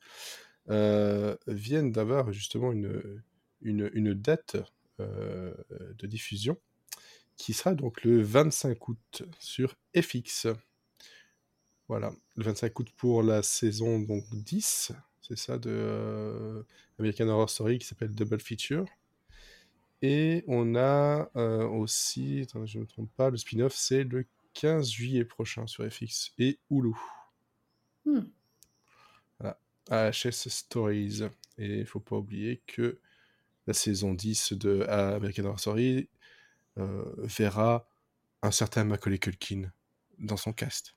euh, viennent d'avoir justement une, date euh, de diffusion qui sera donc le 25 août sur FX. Voilà, le 25 août pour la saison donc 10, c'est ça, de American Horror Story qui s'appelle Double Feature. Et on a euh, aussi, attends, je ne me trompe pas, le spin-off c'est le 15 juillet prochain sur FX et Hulu. Hmm. Voilà, AHS Stories. Et il faut pas oublier que la saison 10 de American Horror Story euh, verra un certain Macaulay Culkin dans son cast.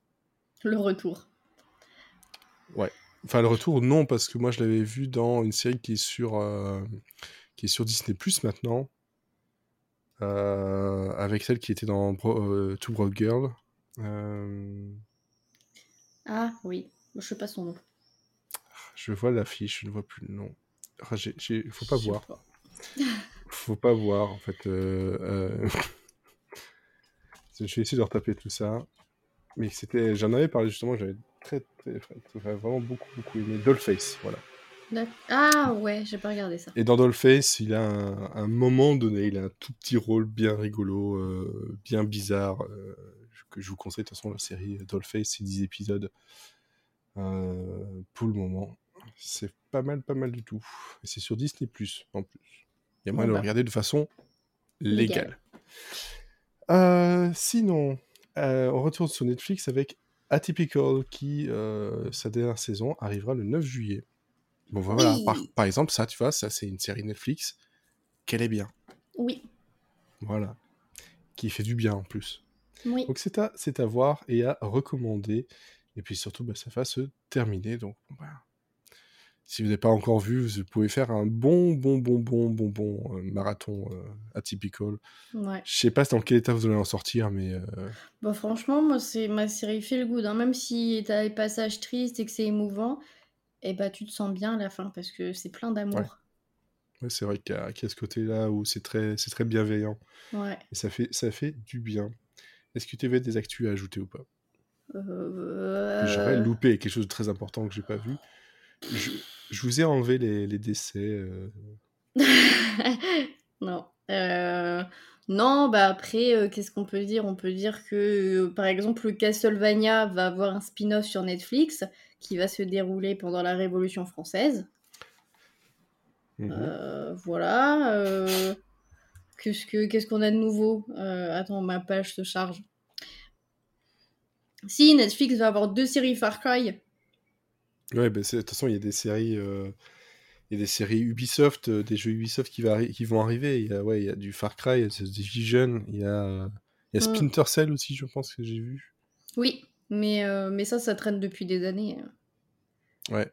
Le retour. Enfin, le retour, non, parce que moi je l'avais vu dans une série qui est sur, euh, qui est sur Disney Plus maintenant, avec celle qui était dans Bro euh, Two Broke Girl. Euh, Ah oui, je sais pas son nom. je vois l'affiche, je ne vois plus le nom. Ah, j'ai- faut pas Je sais voir. pas. Faut pas voir, en fait. euh, euh, je vais essayer de retaper tout ça. Mais c'était, j'en avais parlé justement, j'avais très, très, très- très- vraiment beaucoup, beaucoup aimé. Dollface, voilà. Ah ouais, j'ai pas regardé ça. Et dans Dollface, il a un, un moment donné, il a un tout petit rôle bien rigolo, euh, bien bizarre, euh, que je vous conseille de toute façon la série Dollface, c'est 10 épisodes euh, pour le moment. C'est pas mal, pas mal du tout. Et c'est sur Disney Plus en plus. Il y a moyen Bon, de bah. le regarder de façon légale. Sinon, on retourne sur Netflix avec Atypical qui, sa dernière saison, arrivera le 9 juillet. Bon, voilà. Oui. Par, par exemple, ça, tu vois, ça, c'est une série Netflix qu'elle est bien. Oui, Voilà. Qui fait du bien en plus. oui. Donc, c'est à, c'est à voir et à recommander. Et puis surtout, bah, ça va se terminer. Donc, bah, si vous n'avez pas encore vu, vous pouvez faire un bon, bon, bon, bon, bon, bon euh, marathon euh, Atypical. Ouais. Je sais pas dans quel état vous allez en sortir, mais euh, Bah franchement, moi c'est ma série feel good. hein. Même si t'as des passages tristes et que c'est émouvant, et bah tu te sens bien à la fin parce que c'est plein d'amour. Ouais. ouais, c'est vrai qu'il y, a qu'il y a ce côté-là où c'est très, c'est très bienveillant. Ouais. Et ça fait, ça fait du bien. Est-ce que tu avais des actus à ajouter ou pas? Euh, J'aurais loupé quelque chose de très important que j'ai pas vu. Je, je vous ai enlevé les, les décès. euh, non. Euh, Non, bah après, euh, qu'est-ce qu'on peut dire? On peut dire que, euh, par exemple, Castlevania va avoir un spin-off sur Netflix qui va se dérouler pendant la Révolution française. Mhm. Euh, voilà. Qu'est-ce que- qu'est-ce qu'on a de nouveau? Attends, ma page se charge. Si, Netflix va avoir deux séries Far Cry. Ouais, bah, de toute façon, il y a des séries, y a des séries Ubisoft, euh, des jeux Ubisoft qui, va qui vont arriver. Il y a, ouais, il y a du Far Cry, il y a The Division, il y a, il y a Mm. Splinter Cell aussi, je pense que j'ai vu. Oui, mais, euh, mais ça, ça traîne depuis des années. Ouais.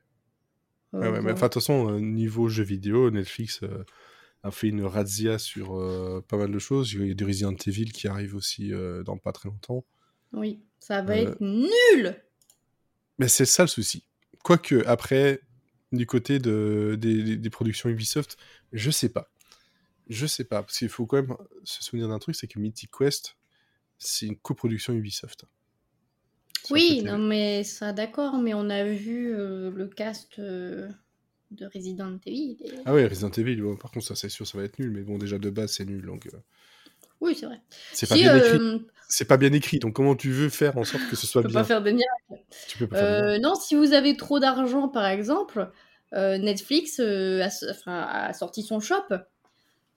Euh, Ouais, ouais, mais enfin, de toute façon, euh, niveau jeux vidéo, Netflix euh, a fait une razzia sur euh, pas mal de choses. Il y a du Resident Evil qui arrive aussi euh, dans pas très longtemps. Oui, ça va Euh, être nul Mais c'est ça le souci. Quoique, après, du côté de, des, productions Ubisoft, je sais pas. Je sais pas, parce qu'il faut quand même se souvenir d'un truc, c'est que Mythic Quest, c'est une coproduction Ubisoft. Oui, non, mais ça, d'accord, mais on a vu euh, le cast euh, de Resident Evil. et- Ah ouais, Resident Evil, bon, par contre, ça c'est sûr, ça va être nul, mais bon, déjà de base, c'est nul, donc euh, Oui, c'est vrai. c'est pas bien écrit. euh, C'est pas bien écrit, donc comment tu veux faire en sorte que ce soit bien pas faire de miracles. Tu peux pas faire de Euh, miracle. non, si vous avez trop d'argent, par exemple, euh, Netflix euh, a, sorti son shop.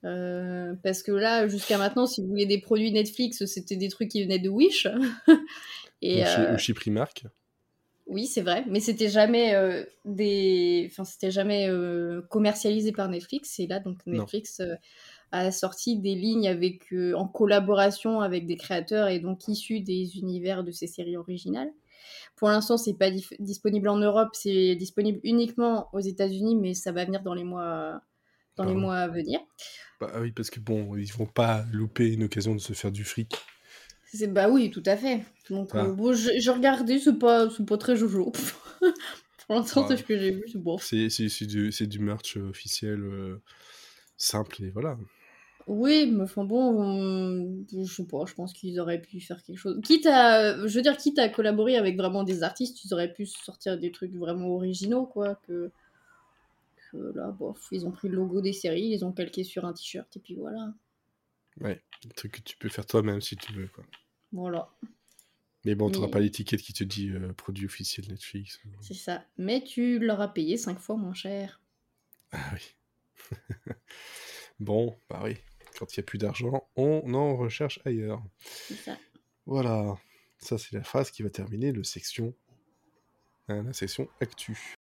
Parce que là, jusqu'à maintenant, si vous voulez des produits Netflix, c'était des trucs qui venaient de Wish. Et ou, chez, Primark. oui, c'est vrai, mais c'était jamais des, enfin, c'était jamais commercialisé par Netflix. Et là, donc. Netflix a sorti des lignes avec, euh, en collaboration avec des créateurs et donc issus des univers de ces séries originales. Pour l'instant, c'est pas disponible en Europe, c'est disponible uniquement aux États-Unis, mais ça va venir dans les mois, dans Ah les oui. mois à venir. Bah oui, parce que bon, ils vont pas louper une occasion de se faire du fric. C'est bah oui, tout à fait. Donc Ah. euh, bon, j'ai j'ai regardé, c'est pas, c'est pas très jojo. Pour l'instant, c'est ce que j'ai vu, c'est bon. C'est c'est- c'est du, c'est du merch officiel euh, simple et voilà. Oui, mais enfin bon, on- je sais pas, je pense qu'ils auraient pu faire quelque chose. Quitte à, je veux dire, quitte à collaborer avec vraiment des artistes, ils auraient pu sortir des trucs vraiment originaux, quoi. Que, que là, bof, ils ont pris le logo des séries, ils ont calqué sur un t-shirt, et puis voilà. Ouais, un truc que tu peux faire toi-même si tu veux. Quoi. Voilà, Mais bon, tu n'auras Mais- pas l'étiquette qui te dit euh, produit officiel Netflix. c'est ça. Mais tu leur as payé 5 fois moins cher. Ah oui. bon, bah oui. Quand il n'y a plus d'argent, on en recherche ailleurs. Ça. Voilà. Ça, c'est la phrase qui va terminer le section. hein, la section actu.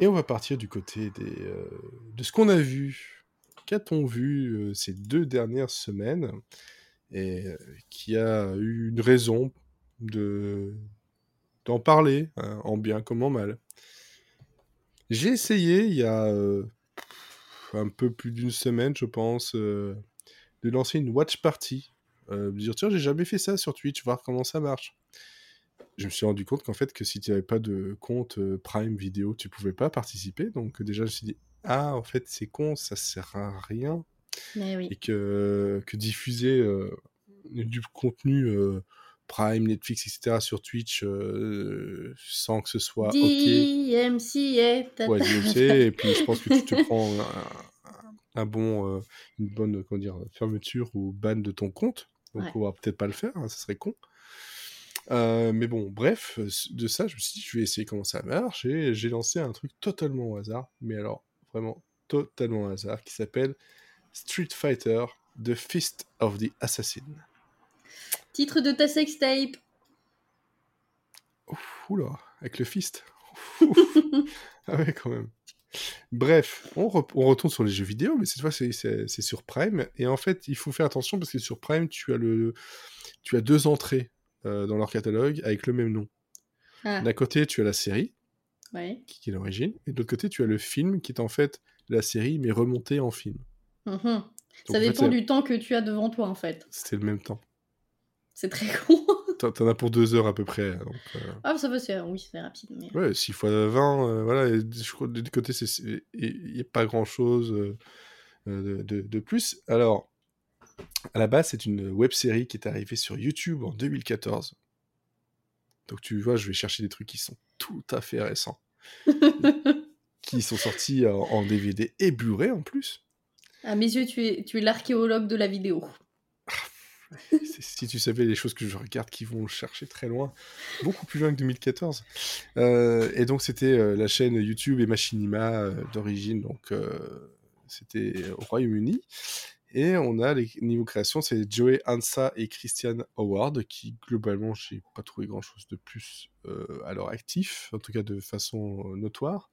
Et on va partir du côté des, euh, de ce qu'on a vu. Qu'a-t-on vu euh, ces deux dernières semaines et euh, qui a eu une raison de d'en parler, hein, en bien comme en mal. J'ai essayé il y a euh, un peu plus d'une semaine, je pense, euh, de lancer une watch party. Euh, dire tiens, j'ai jamais fait ça sur Twitch, voir comment ça marche. Je me suis rendu compte qu'en fait, que si tu n'avais pas de compte euh, Prime Vidéo, tu pouvais pas participer. Donc déjà, je me suis dit ah, en fait, c'est con, ça sert à rien Mais et que, que diffuser du contenu Prime, Netflix, etc. sur Twitch euh, sans que ce soit OK. DMCA. Ouais, ta- je le sais, et puis je pense que tu te prends un, un bon, euh, une bonne comment dire, fermeture ou ban de ton compte. Donc Ouais. on va peut-être pas le faire, hein, ça serait con. Euh, mais bon, bref, de ça, je me suis dit, je vais essayer comment ça marche, et j'ai lancé un truc totalement au hasard, mais alors vraiment totalement au hasard, qui s'appelle Street Fighter The Fist of the Assassin. Titre de ta sextape. Oula, avec le fist. Ouf. ah ouais, quand même. Bref, on, re- on retourne sur les jeux vidéo, mais cette fois c'est- sur Prime. Et en fait, il faut faire attention parce que sur Prime, tu as, le, tu as deux entrées euh, dans leur catalogue avec le même nom. Ah, D'un côté, tu as la série, ouais. qui est l'origine, et de l'autre côté, tu as le film, qui est en fait la série, mais remontée en film. Mhm. Donc, Ça en fait, dépend du temps que tu as devant toi, en fait. C'était le même temps. C'est très con. T'en as pour deux heures à peu près. Donc, euh, ah, ça va, c'est oui, c'est rapide. Mais... Ouais, 6 fois 20, euh, voilà, et je crois que du côté, il n'y a pas grand-chose euh, euh, de, de- de plus. Alors, à la base, c'est une web-série qui est arrivée sur YouTube en 2014. Donc tu vois, je vais chercher des trucs qui sont tout à fait récents, qui sont sortis en, en DVD et Blu-ray en plus. à mes yeux, tu es, tu es l'archéologue de la vidéo. si tu savais les choses que je regarde qui vont chercher très loin, beaucoup plus loin que 2014. Euh, et donc c'était euh, la chaîne YouTube et Machinima euh, d'origine, donc c'était au Royaume-Uni. Et on a les niveaux création, c'est Joey Ansa et Christian Howard, qui globalement, j'ai pas trouvé grand chose de plus à leur actif, en tout cas de façon notoire.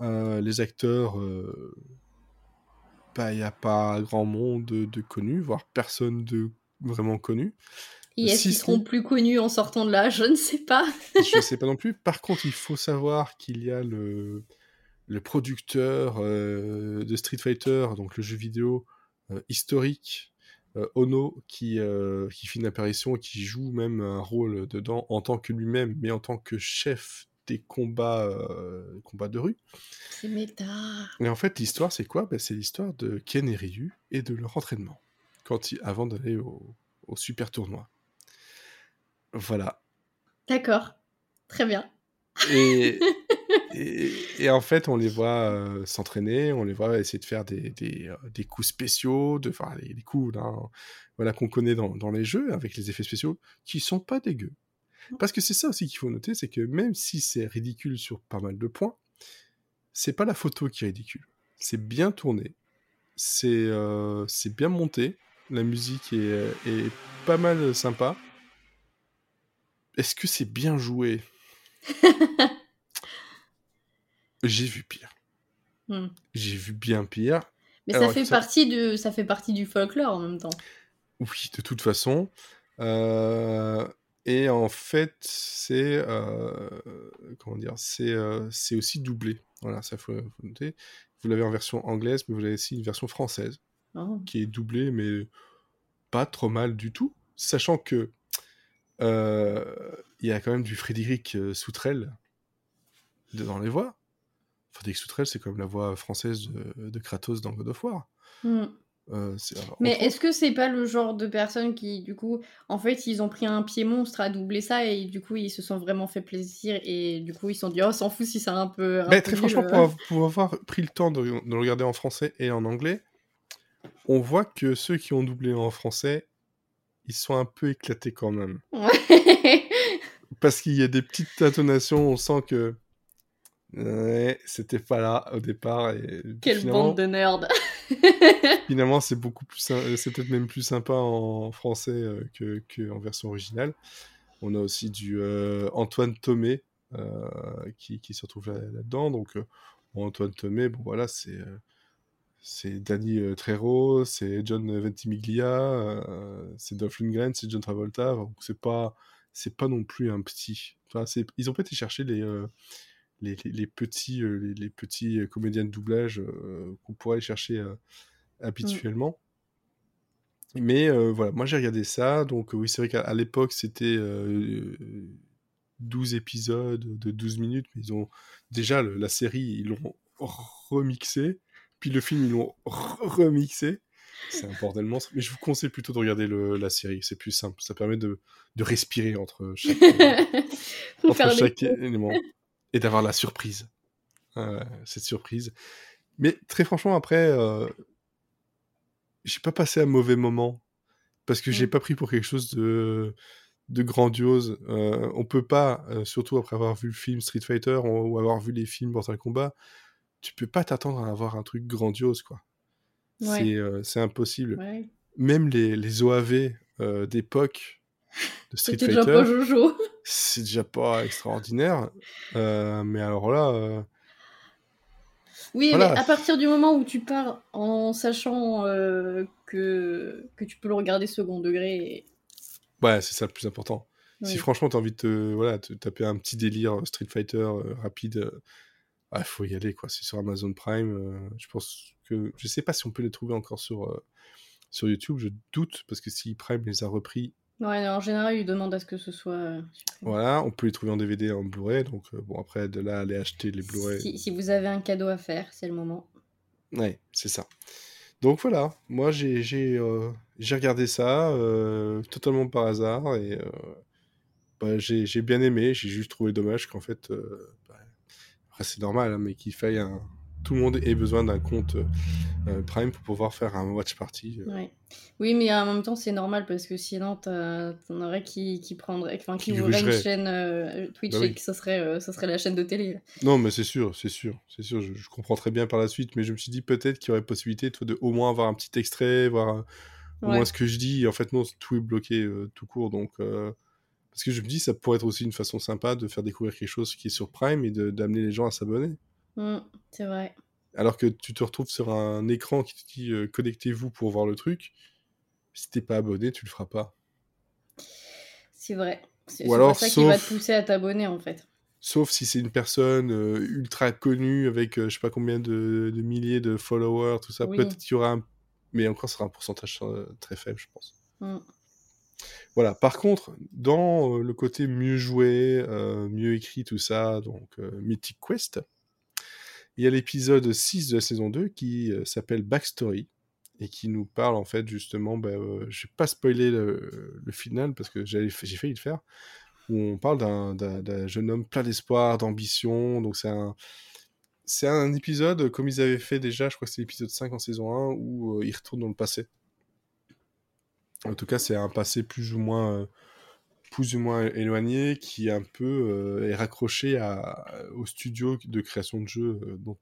les acteurs, bah, il n'y a pas grand monde de, de connus, voire personne de vraiment connus. Et est-ce qu'ils seront plus connus en sortant de là? Je ne sais pas. je ne sais pas non plus. Par contre, il faut savoir qu'il y a le, le producteur euh, de Street Fighter, donc le jeu vidéo euh, historique, euh, Ono, qui, qui fait une apparition et qui joue même un rôle dedans en tant que lui-même, mais en tant que chef des combats, combats de rue. C'est méta. Et en fait, l'histoire, c'est quoi? Ben, C'est l'histoire de Ken et Ryu et de leur entraînement quand il, avant d'aller au, au, super tournoi. Voilà. D'accord. Très bien. Et, et, en fait, on les voit euh, s'entraîner, on les voit essayer de faire des, des, euh, des coups spéciaux, de des, coups voilà, qu'on connaît dans, dans, les jeux, avec les effets spéciaux, qui sont pas dégueux. Parce que c'est ça aussi qu'il faut noter, c'est que même si c'est ridicule sur pas mal de points, c'est pas la photo qui est ridicule. C'est bien tourné, c'est euh, bien monté, la musique est, est pas mal sympa. Est-ce que c'est bien joué? J'ai vu pire. Hmm. J'ai vu bien pire. Mais ça fait, Partie de, ça fait partie du folklore en même temps. Oui, de toute façon. Euh, et en fait, c'est euh, comment dire, c'est euh, c'est aussi doublé. Voilà, ça faut, noter. Vous l'avez en version anglaise, mais vous avez aussi une version française oh. qui est doublée, mais pas trop mal du tout, sachant que il y a quand même du Frédéric Soutrel dans les voix. Frédéric Soutrel, c'est comme la voix française de, Kratos dans God of War. Hmm. Euh, mais est-ce que c'est pas le genre de personnes qui, du coup, en fait, ils ont pris un pied monstre à doubler ça et du coup, ils se sont vraiment fait plaisir et du coup, ils se sont dit, oh, s'en fout si c'est un peu. mais très franchement, euh. pour, avoir pris le temps de, le regarder en français et en anglais, on voit que ceux qui ont doublé en français, ils sont un peu éclatés quand même. Parce qu'il y a des petites intonations, on sent que Ouais, c'était pas là au départ. Et Quelle bande de nerds Finalement, c'est beaucoup plus, c'est peut-être même plus sympa en français euh, que, que, en version originale. On a aussi du euh, Antoine Thomé euh, qui, qui, se retrouve là-dedans. Donc, Antoine Thomé, bon voilà, c'est c'est Danny Trejo, c'est John Ventimiglia, c'est Dolph Lundgren, c'est John Travolta. Donc, c'est pas c'est pas non plus un petit. Enfin, ils ont pas été chercher les les, petits, euh, les, petits euh, comédiens de doublage euh, qu'on pourrait aller chercher mmh. habituellement. Mais voilà, moi j'ai regardé ça, donc oui, c'est vrai qu'à l'époque c'était 12 épisodes de 12 minutes, mais ils ont déjà la série, ils l'ont remixé, puis le film, ils l'ont remixé. C'est un bordel monstre, mais je vous conseille plutôt de regarder la série, c'est plus simple, ça permet de, de respirer entre chaque, entre chaque élément et d'avoir la surprise. Euh, cette surprise. Mais très franchement, après, euh, j'ai pas passé un mauvais moment parce que j'ai mmh. pas pris pour quelque chose de, de grandiose. Euh, on peut pas, euh, surtout après avoir vu le film Street Fighter ou, avoir vu les films Mortal Kombat, tu peux pas t'attendre à avoir un truc grandiose, quoi. C'est impossible. Même les, les OAV d'époque de Street Fighter. Déjà pas Jojo. C'est déjà pas extraordinaire. Euh, mais alors là. Euh, oui, mais à partir du moment où tu pars en sachant euh, que, que tu peux le regarder second degré. Ouais, c'est ça le plus important. Si franchement tu as envie de te, voilà, te taper un petit délire Street Fighter rapide, il ah, faut y aller quoi. C'est sur Amazon Prime. je pense que je sais pas si on peut les trouver encore sur sur YouTube. Je doute parce que si Prime les a repris, Ouais, en général, ils demandent à ce que ce soit. Euh, voilà, on peut les trouver en DVD en Blu-ray, donc euh, bon, après, de là, aller acheter les Blu-ray. Si, si, vous avez un cadeau à faire, c'est le moment. Ouais, c'est ça. Donc voilà, moi j'ai euh, regardé ça totalement par hasard et bah, j'ai bien aimé. J'ai juste trouvé dommage qu'en fait, c'est normal, hein, mais qu'il faille un, tout le monde ait besoin d'un compte euh, Prime pour pouvoir faire un watch party. Ouais. Oui, mais en même temps, c'est normal parce que sinon, t'en aurais qui, qui prendraient, enfin, qui, ouvraient une chaîne Twitch bah et que ça serait, ça serait la chaîne de télé. Non, mais c'est sûr, c'est sûr, c'est sûr. Je, je, comprends très bien par la suite, mais je me suis dit peut-être qu'il y aurait possibilité, toi, de au moins avoir un petit extrait, voir au moins ce que je dis. En fait, non, tout est bloqué tout court, donc. Parce que je me dis, ça pourrait être aussi une façon sympa de faire découvrir quelque chose qui est sur Prime et d'amener les gens à s'abonner. Mmh, c'est vrai. Alors que tu te retrouves sur un écran qui te dit euh, connectez-vous pour voir le truc. Si t'es pas abonné, tu le feras pas. C'est vrai. C'est ça qui va te pousser à t'abonner en fait. Sauf si c'est une personne euh, ultra connue avec euh, je sais pas combien de, milliers de followers, tout ça. Peut-être qu'il y aura un. Mais encore, ce sera un pourcentage très faible, je pense. Mmh. Voilà. Par contre, dans le côté mieux joué, mieux écrit, tout ça, donc Mythic Quest, il y a l'épisode 6 de la saison 2 qui s'appelle Backstory et qui nous parle en fait justement, bah, je vais pas spoiler le, final parce que j'ai failli le faire, où on parle d'un jeune homme plein d'espoir, d'ambition, donc c'est un... C'est un épisode comme ils avaient fait déjà, je crois que c'est l'épisode 5 en saison 1, où il retourne dans le passé. En tout cas, c'est un passé plus ou moins, euh, plus ou moins éloigné qui est un peu euh, est raccroché à, au studio de création de jeux euh, dont,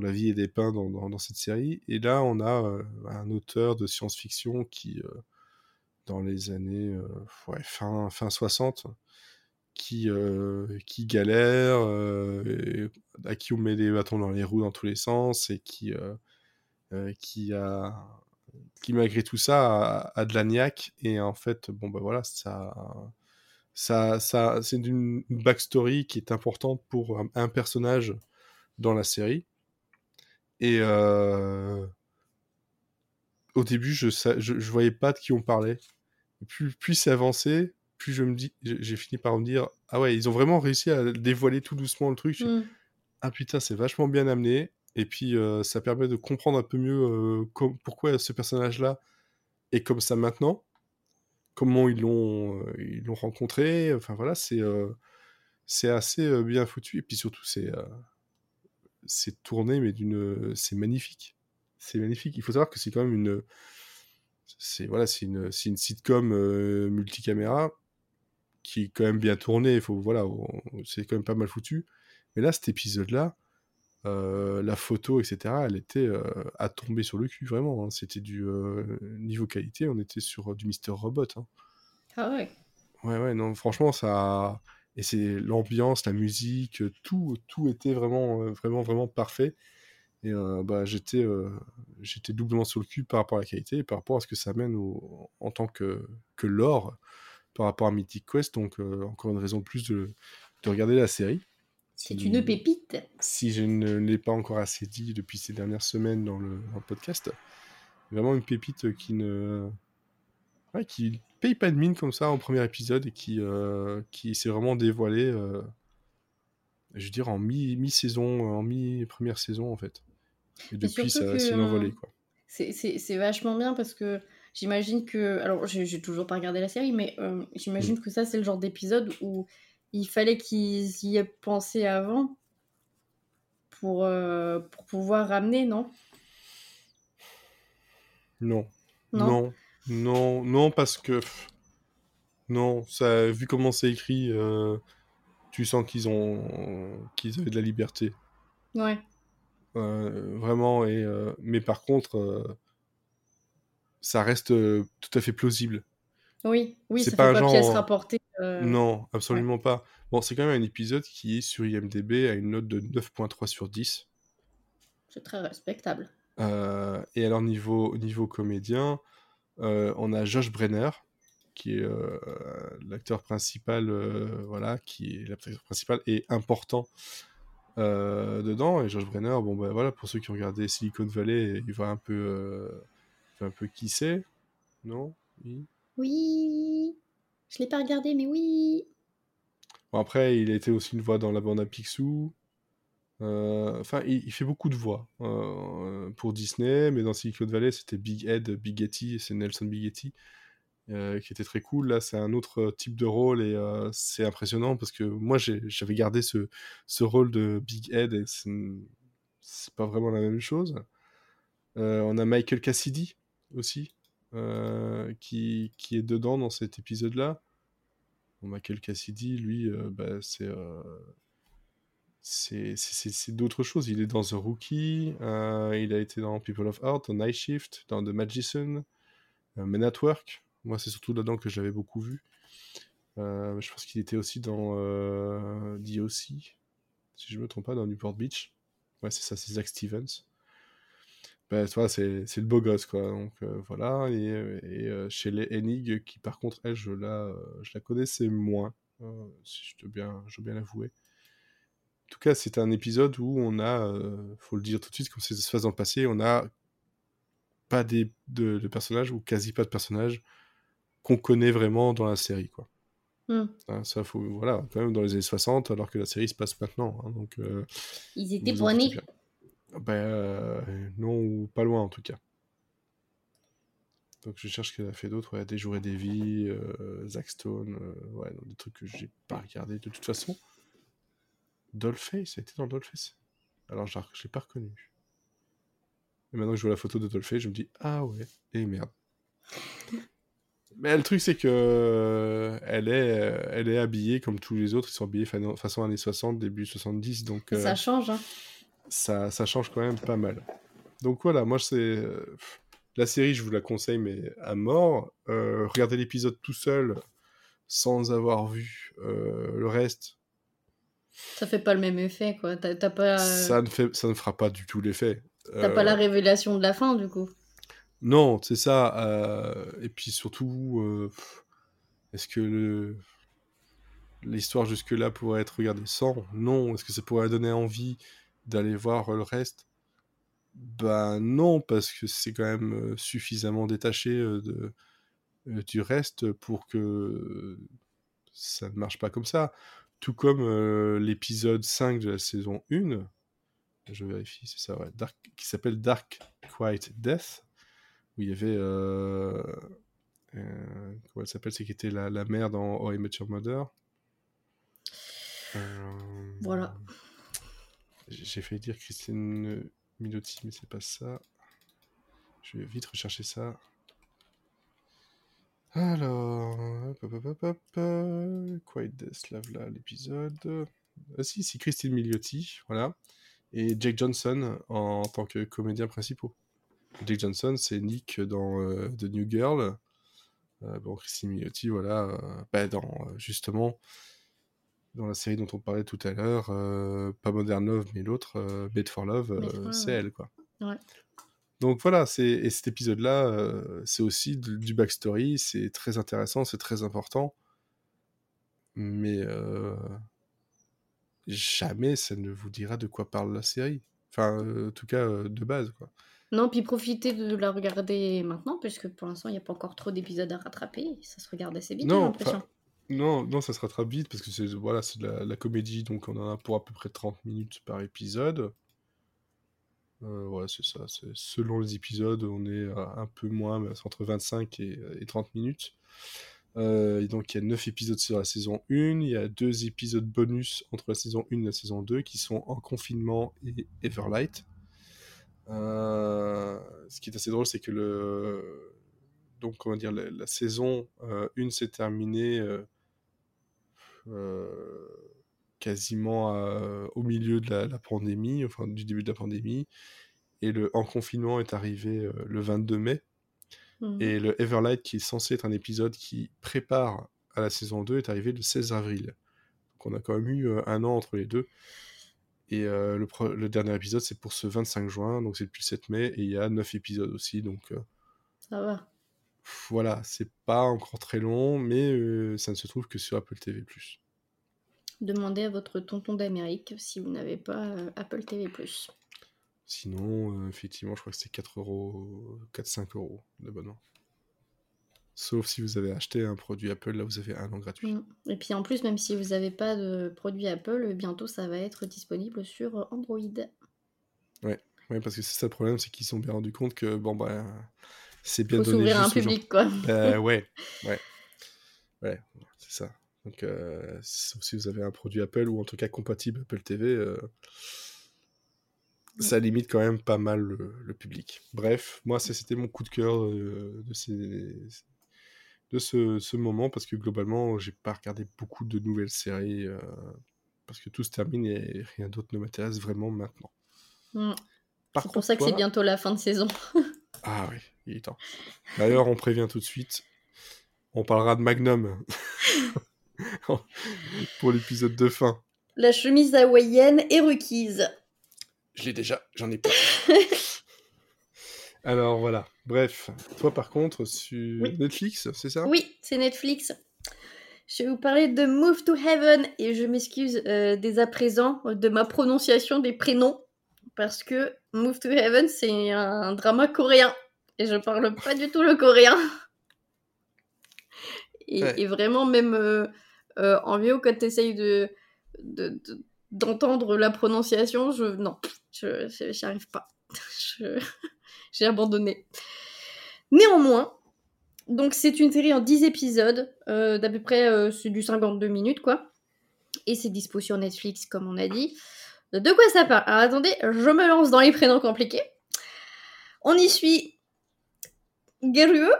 la vie est dépeinte dans, dans, cette série. Et là, on a un auteur de science-fiction qui, dans les années fin, fin 60, qui, qui galère, à qui on met des bâtons dans les roues dans tous les sens et qui, qui a qui malgré tout ça a, de la et en fait bon bah voilà ça ça, ça c'est une, backstory qui est importante pour un, personnage dans la série. Et euh, au début je, je, je voyais pas de qui on parlait. Plus plus c'est avancé plus je me dis j'ai fini par me dire ah ouais ils ont vraiment réussi à dévoiler tout doucement le truc. Mmh. ah putain c'est vachement bien amené et puis, ça permet de comprendre un peu mieux pourquoi ce personnage-là est comme ça maintenant, comment ils l'ont ils l'ont rencontré. Enfin voilà, c'est c'est assez bien foutu. Et puis surtout, c'est c'est tourné, mais d'une c'est magnifique. C'est magnifique. Il faut savoir que c'est quand même une c'est voilà, c'est une, une sitcom multicaméra qui est quand même bien tournée. Il faut voilà, c'est quand même pas mal foutu. Mais là, cet épisode-là, euh, la photo, etc., elle était euh, à tomber sur le cul, vraiment. Hein. C'était du euh, niveau qualité, on était sur du Mister Robot. Hein. Ah ouais Ouais, ouais, non, franchement, ça. Et c'est l'ambiance, la musique, tout, tout était vraiment, vraiment, vraiment parfait. Et bah, j'étais, j'étais doublement sur le cul par rapport à la qualité et par rapport à ce que ça mène en tant que, que lore par rapport à Mythic Quest. Donc, encore une raison de plus de, de regarder la série. C'est une pépite. Si je ne l'ai pas encore assez dit depuis ces dernières semaines dans le, podcast, vraiment une pépite qui ne ouais, qui paye pas de mine comme ça en premier épisode et qui, euh, qui s'est vraiment dévoilé, euh, je veux dire, en mi-saison, en mi-première saison en fait. Et depuis, ça s'est envolé euh, quoi. C'est vachement bien parce que j'imagine que. Alors, j'ai toujours pas regardé la série, mais j'imagine mm. que ça, c'est le genre d'épisode où il fallait qu'ils y aient pensé avant pour, euh, pour pouvoir ramener, non? Non. non? Non. Non, parce que. Non, ça, vu comment c'est écrit, euh, tu sens qu'ils ont qu'ils avaient de la liberté. Ouais. Euh, vraiment, et, mais par contre, ça reste tout à fait plausible. Oui, oui, c'est pas, pas pièce rapportée. Euh, non, absolument pas. Bon, c'est quand même un épisode qui est sur IMDB à une note de 9.3 sur 10. C'est très respectable. Euh, et alors, niveau, niveau comédien, euh, on a Josh Brenner, qui est l'acteur principal, voilà, qui est l'acteur principal et important dedans. Et Josh Brenner, bon, ben voilà, pour ceux qui ont regardé Silicon Valley, il voient un peu, un peu qui c'est, non? Oui. Oui. Je l'ai pas regardé, mais oui. Bon, après, il a été aussi une voix dans la bande à Picsou. Euh, enfin, il, fait beaucoup de voix euh, pour Disney, mais dans Silicon Valley, c'était Big Ed, Big Getty, c'est Nelson Big euh, qui était très cool. Là, c'est un autre type de rôle et c'est impressionnant parce que moi, j'avais gardé ce, ce, rôle de Big Ed et c'est pas vraiment la même chose. on a Michael Cassidy aussi, qui, qui est dedans dans cet épisode-là. Michael Cassidy, lui, bah, c'est c'est d'autres choses. Il est dans The Rookie, euh, il a été dans People of Art, dans Night Shift, dans The Magician, euh, Men at Work. Moi, c'est surtout là-dedans que je l'avais beaucoup vu. Euh, je pense qu'il était aussi dans euh, DOC, si je me trompe pas, dans Newport Beach. Ouais, c'est ça, c'est Zach Stevens. Ben, c'est le beau gosse, quoi. Donc voilà. Et, chez les Enig, qui par contre, elle, je la, je la connaissais moins, si je dois bien, je bien l'avouer. En tout cas, c'est un épisode où on a, euh, faut le dire tout de suite, comme ça se passe dans le passé, on a pas des, de, personnages ou quasi pas de personnages qu'on connaît vraiment dans la série, quoi. Hmm. Hein, ça, faut, voilà, quand même dans les années 60, alors que la série se passe maintenant. Hein, donc, euh, Ils étaient nés ben, euh, Non, ou pas loin en tout cas. Donc je cherche qu'elle a fait d'autres, ouais, Des jours et des vies, euh, Zack Stone, ouais, des trucs que j'ai pas regardé de toute façon. Dollface, a été dans Dollface. Alors, je l'ai pas reconnu. Et maintenant que je vois la photo de Dollface, je me dis Ah ouais, et merde. Mais le truc, c'est que euh, elle est, euh, elle est habillée comme tous les autres. Ils sont habillés façon années 60, début 70. Donc, ça euh, change. Hein. Ça, ça, change quand même pas mal. Donc voilà, moi, c'est. la série, je vous la conseille, mais à mort. regardez l'épisode tout seul, sans avoir vu le reste. Ça fait pas le même effet, quoi. Pas... Ça, ne fait, ça ne fera pas du tout l'effet. T'as pas la euh, révélation de la fin, du coup. Non, c'est ça. Euh, et puis surtout, euh, est-ce que le... l'histoire jusque-là pourrait être regardée sans? Non. Est-ce que ça pourrait donner envie? D'aller voir le reste? Ben non, parce que c'est quand même suffisamment détaché de, du reste pour que ça ne marche pas comme ça. Tout comme euh, l'épisode 5 de la saison 1, je vérifie, c'est ça, Dark, qui s'appelle Dark Quiet Death, où il y avait. Euh, euh, comment elle s'appelle? C'est qui était la, la, mère dans Oh I Met Your Mother? voilà. J'ai failli dire Christine Milotti, mais c'est pas ça. Je vais vite rechercher ça. Alors, hop, hop, hop, Quiet Death, là, l'épisode. Ah si, c'est Christine Milioti, voilà. Et Jake Johnson en, tant que comédien principal. Jake Johnson, c'est Nick dans euh, The New Girl. Euh, bon, Christine Milioti, voilà, euh, bah, dans, justement, dans la série dont on parlait tout à l'heure, pas Modern Love, mais l'autre, Made for Love, c'est elle, quoi. Ouais. Donc voilà, et cet épisode-là, euh, c'est aussi du backstory, c'est très intéressant, c'est très important, mais euh, jamais ça ne vous dira de quoi parle la série. Enfin, euh, en tout cas, de base, quoi. Non, puis profitez de la regarder maintenant, puisque pour l'instant, il n'y a pas encore trop d'épisodes à rattraper, ça se regarde assez vite, non, Non, ça se rattrape vite, parce que c'est voilà, de la, comédie, donc on en a pour à peu près 30 minutes par épisode. Euh, ouais, c'est ça. Selon les épisodes, on est un peu moins, mais entre 25 et, 30 minutes. Euh, donc il y a 9 épisodes sur la saison 1, il y a 2 épisodes bonus entre la saison 1 et la saison 2 qui sont En confinement et Everlight. Euh, ce qui est assez drôle, c'est que le... Donc, comment dire, la, saison 1 s'est terminée quasiment euh, au milieu de la, pandémie, enfin du début de la pandémie. Et le En confinement est arrivé euh, le 22 mai. Mmh. Et le Everlight, qui est censé être un épisode qui prépare à la saison 2, est arrivé le 16 avril. Donc on a quand même eu euh, un an entre les deux. Et le, le, dernier épisode, c'est pour ce 25 juin, donc c'est depuis le 7 mai, et il y a 9 épisodes aussi, donc... Ça va. Voilà, c'est pas encore très long, mais ça ne se trouve que sur Apple TV+. Demandez à votre tonton d'Amérique si vous n'avez pas euh, Apple TV+. Sinon, euh, effectivement, je crois que c'est 4 euros, 4-5 euros d'abonnement. Sauf si vous avez acheté un produit Apple, là vous avez un an gratuit. Mm. Et puis en plus, même si vous n'avez pas de produit Apple, bientôt ça va être disponible sur Android. Ouais, ouais parce que c'est ça le problème, c'est qu'ils se sont bien rendus compte que bon bah c'est bien Faut donné. s'ouvrir un public quoi. Bah, ouais, ouais, ouais, c'est ça. Donc, euh, si vous avez un produit Apple ou en tout cas compatible Apple TV, euh, ça limite quand même pas mal le, public. Bref, moi, c'était mon coup de cœur de, ces, de ce, ce, moment parce que globalement, j'ai pas regardé beaucoup de nouvelles séries parce que tout se termine et rien d'autre ne m'intéresse vraiment maintenant. Mm. C'est pour ça que c'est bientôt la fin de saison. ah oui, il est temps. D'ailleurs, on prévient tout de suite, on parlera de Magnum pour l'épisode de fin. La chemise hawaïenne est requise. Je l'ai déjà, j'en ai pas. Alors voilà, bref. Toi par contre, sur Netflix, c'est ça? Oui, c'est Netflix. Je vais vous parler de Move to Heaven et je m'excuse euh, dès à présent de ma prononciation des prénoms parce que Move to Heaven c'est un drama coréen et je parle pas du tout le coréen. Et, vraiment, même euh, euh, en VO, quand tu essayes de, d'entendre la prononciation, je non, je n'y arrive pas. J'ai abandonné. Néanmoins, donc c'est une série en 10 épisodes, euh, d'à peu près c'est du 52 minutes quoi. Et c'est dispo sur Netflix comme on a dit. De quoi ça parle? Alors attendez, je me lance dans les prénoms compliqués. On y suit Geruo.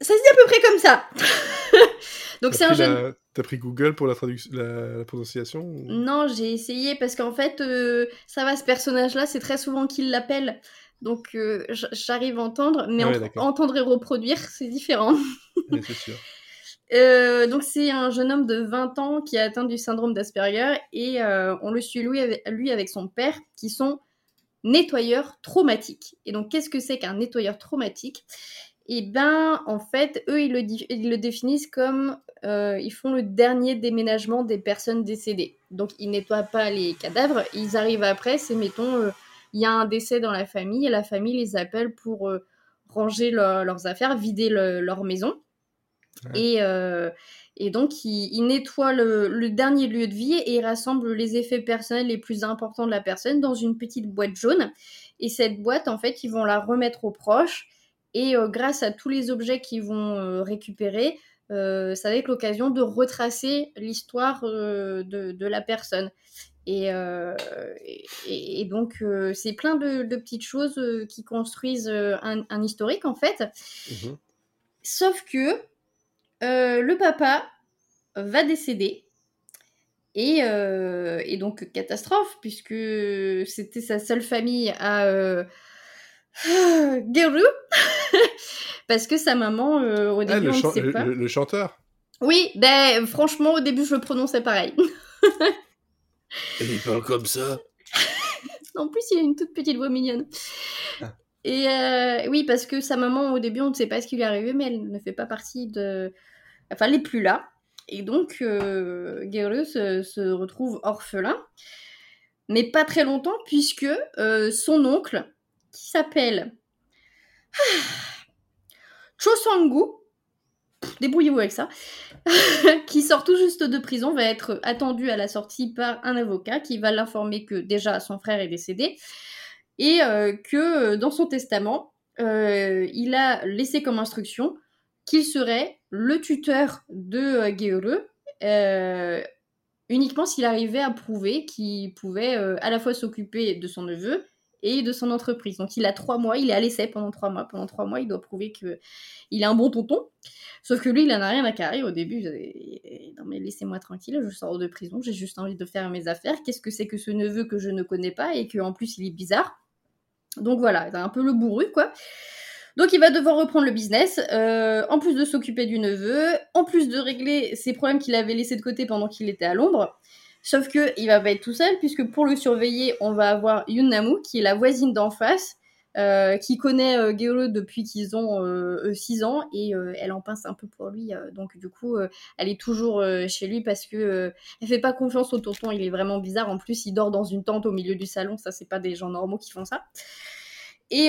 Ça se dit à peu près comme ça. Donc c'est un jeune. T'as pris Google pour la, traduction, la, prononciation Non, j'ai essayé parce qu'en fait, euh, ça va, ce personnage-là, c'est très souvent qu'il l'appelle. Donc euh, j'arrive à entendre, mais entendre et reproduire, c'est différent. c'est sûr. Euh, donc c'est un jeune homme de 20 ans qui a atteint du syndrome d'Asperger et on le suit lui avec, lui avec son père qui sont nettoyeurs traumatiques. Et donc qu'est-ce que c'est qu'un nettoyeur traumatique? Eh ben en fait, eux, ils le, ils le définissent comme euh, ils font le dernier déménagement des personnes décédées. Donc ils nettoient pas les cadavres, ils arrivent après, c'est mettons, euh, il y a un décès dans la famille et la famille les appelle pour euh, ranger leurs affaires, vider leur maison. Et, et, donc ils, nettoient le, le, dernier lieu de vie et ils rassemblent les effets personnels les plus importants de la personne dans une petite boîte jaune. Et cette boîte, en fait, ils vont la remettre aux proches et euh, grâce à tous les objets qu'ils vont euh, récupérer, euh, ça va être l'occasion de retracer l'histoire de, la personne. Et, et, donc, c'est plein de, petites choses qui construisent un, historique, en fait. Mhm. Sauf que le papa va décéder. Et, et, donc, catastrophe, puisque c'était sa seule famille à Geru Parce que sa maman, euh, au ah, début, on ne sait pas. Le, chanteur Oui, ben franchement, au début, je le prononçais pareil. Et il parle comme ça En plus, il a une toute petite voix mignonne. Ah. Et euh, oui, parce que sa maman, au début, on ne sait pas ce qui lui est arrivé, mais elle ne fait pas partie de... Enfin, elle n'est plus là. Et donc, euh, se, retrouve orphelin. Mais pas très longtemps, puisque euh, son oncle, qui s'appelle Chosangu, débrouillez-vous avec ça, qui sort tout juste de prison, va être attendu à la sortie par un avocat qui va l'informer que déjà son frère est décédé et euh, que euh, dans son testament, il a laissé comme instruction qu'il serait le tuteur de euh, uniquement s'il arrivait à prouver qu'il pouvait à la fois s'occuper de son neveu et de son entreprise. Donc il a trois mois, il est à l'essai pendant trois mois. Pendant trois mois, il doit prouver qu'il est un bon tonton. Sauf que lui, il n'en a rien à carrer. Au début, non mais laissez-moi tranquille, je sors de prison, j'ai juste envie de faire mes affaires. Qu'est-ce que c'est que ce neveu que je ne connais pas et qu'en plus il est bizarre? Donc voilà, c'est un peu le bourru, quoi. Donc il va devoir reprendre le business, euh, en plus de s'occuper du neveu, en plus de régler ses problèmes qu'il avait laissés de côté pendant qu'il était à l'ombre. Sauf que il va pas être tout seul, puisque pour le surveiller, on va avoir Yunnamu, qui est la voisine d'en face, euh, qui connaît euh, depuis qu'ils ont 6 euh, ans, et euh, elle en pince un peu pour lui. donc du coup, elle est toujours chez lui parce que elle fait pas confiance au tonton, il est vraiment bizarre. En plus, il dort dans une tente au milieu du salon, ça c'est pas des gens normaux qui font ça. Et,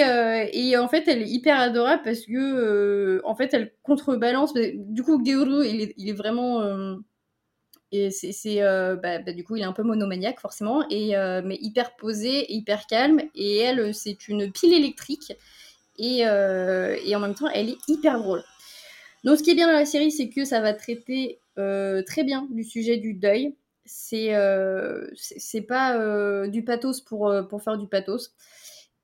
et, en fait, elle est hyper adorable parce que, en fait, elle contrebalance. Du coup, Georu, il est, vraiment et c'est, euh, bah, bah, du coup, il est un peu monomaniaque forcément, et, euh, mais hyper posé, hyper calme. Et elle, c'est une pile électrique. Et, euh, et, en même temps, elle est hyper drôle. Donc, ce qui est bien dans la série, c'est que ça va traiter très bien du sujet du deuil. c'est c'est pas du pathos pour, pour faire du pathos.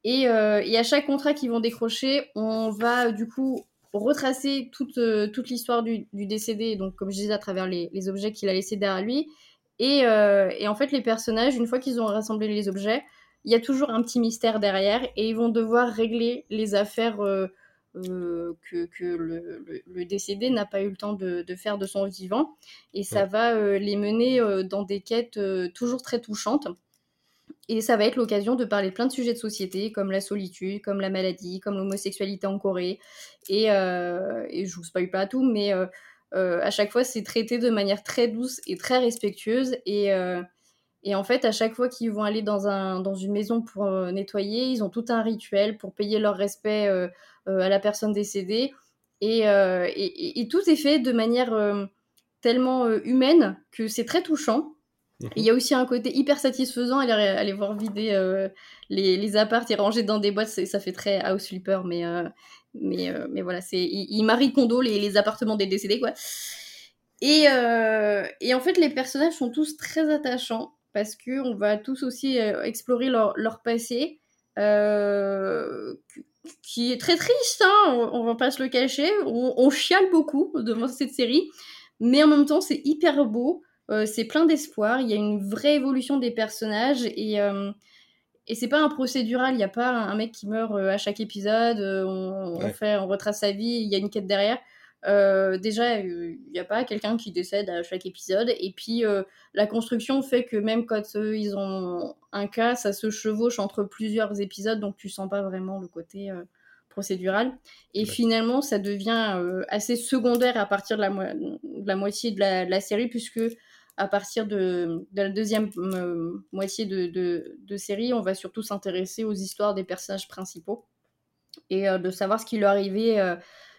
Et, et à chaque contrat qu'ils vont décrocher, on va du coup retracer toute, toute l'histoire du, du, décédé, donc comme je disais, à travers les, les objets qu'il a laissés derrière lui. Et, et, en fait, les personnages, une fois qu'ils ont rassemblé les objets, il y a toujours un petit mystère derrière et ils vont devoir régler les affaires euh, que, que le, le, décédé n'a pas eu le temps de, de, faire de son vivant. Et ça va euh, les mener euh, dans des quêtes toujours très touchantes. Et ça va être l'occasion de parler de plein de sujets de société, comme la solitude, comme la maladie, comme l'homosexualité en Corée. Et, et je vous spoil pas tout, mais à chaque fois, c'est traité de manière très douce et très respectueuse. Et, et en fait, à chaque fois qu'ils vont aller dans, un, dans une maison pour nettoyer, ils ont tout un rituel pour payer leur respect euh, à la personne décédée. Euh, et, tout est fait de manière euh, tellement humaine que c'est très touchant. Mhm. Il y a aussi un côté hyper satisfaisant, aller, aller voir vider les, les apparts et ranger dans des boîtes, ça fait très house flipper, mais, mais, mais voilà, c'est il, marie condo les, appartements des décédés, quoi. Et, et, en fait, les personnages sont tous très attachants parce que on va tous aussi explorer leur, leur passé, qui est très triste, hein, on, va pas se le cacher. On, chiale beaucoup devant cette série, mais en même temps, c'est hyper beau. Euh, c'est plein d'espoir. Il y a une vraie évolution des personnages et, euh, et c'est pas un procédural. Il n'y a pas un, mec qui meurt euh, à chaque épisode. On, fait, on retrace sa vie. Il y a une quête derrière. Euh, déjà, il n'y a pas quelqu'un qui décède à chaque épisode. Et puis, euh, la construction fait que même quand euh, ils ont un cas, ça se chevauche entre plusieurs épisodes, donc tu sens pas vraiment le côté procédural. Et finalement, ça devient assez secondaire à partir de la, la moitié de la, série, puisque à partir de, la deuxième moitié de, série, on va surtout s'intéresser aux histoires des personnages principaux et de savoir ce qui leur arrivait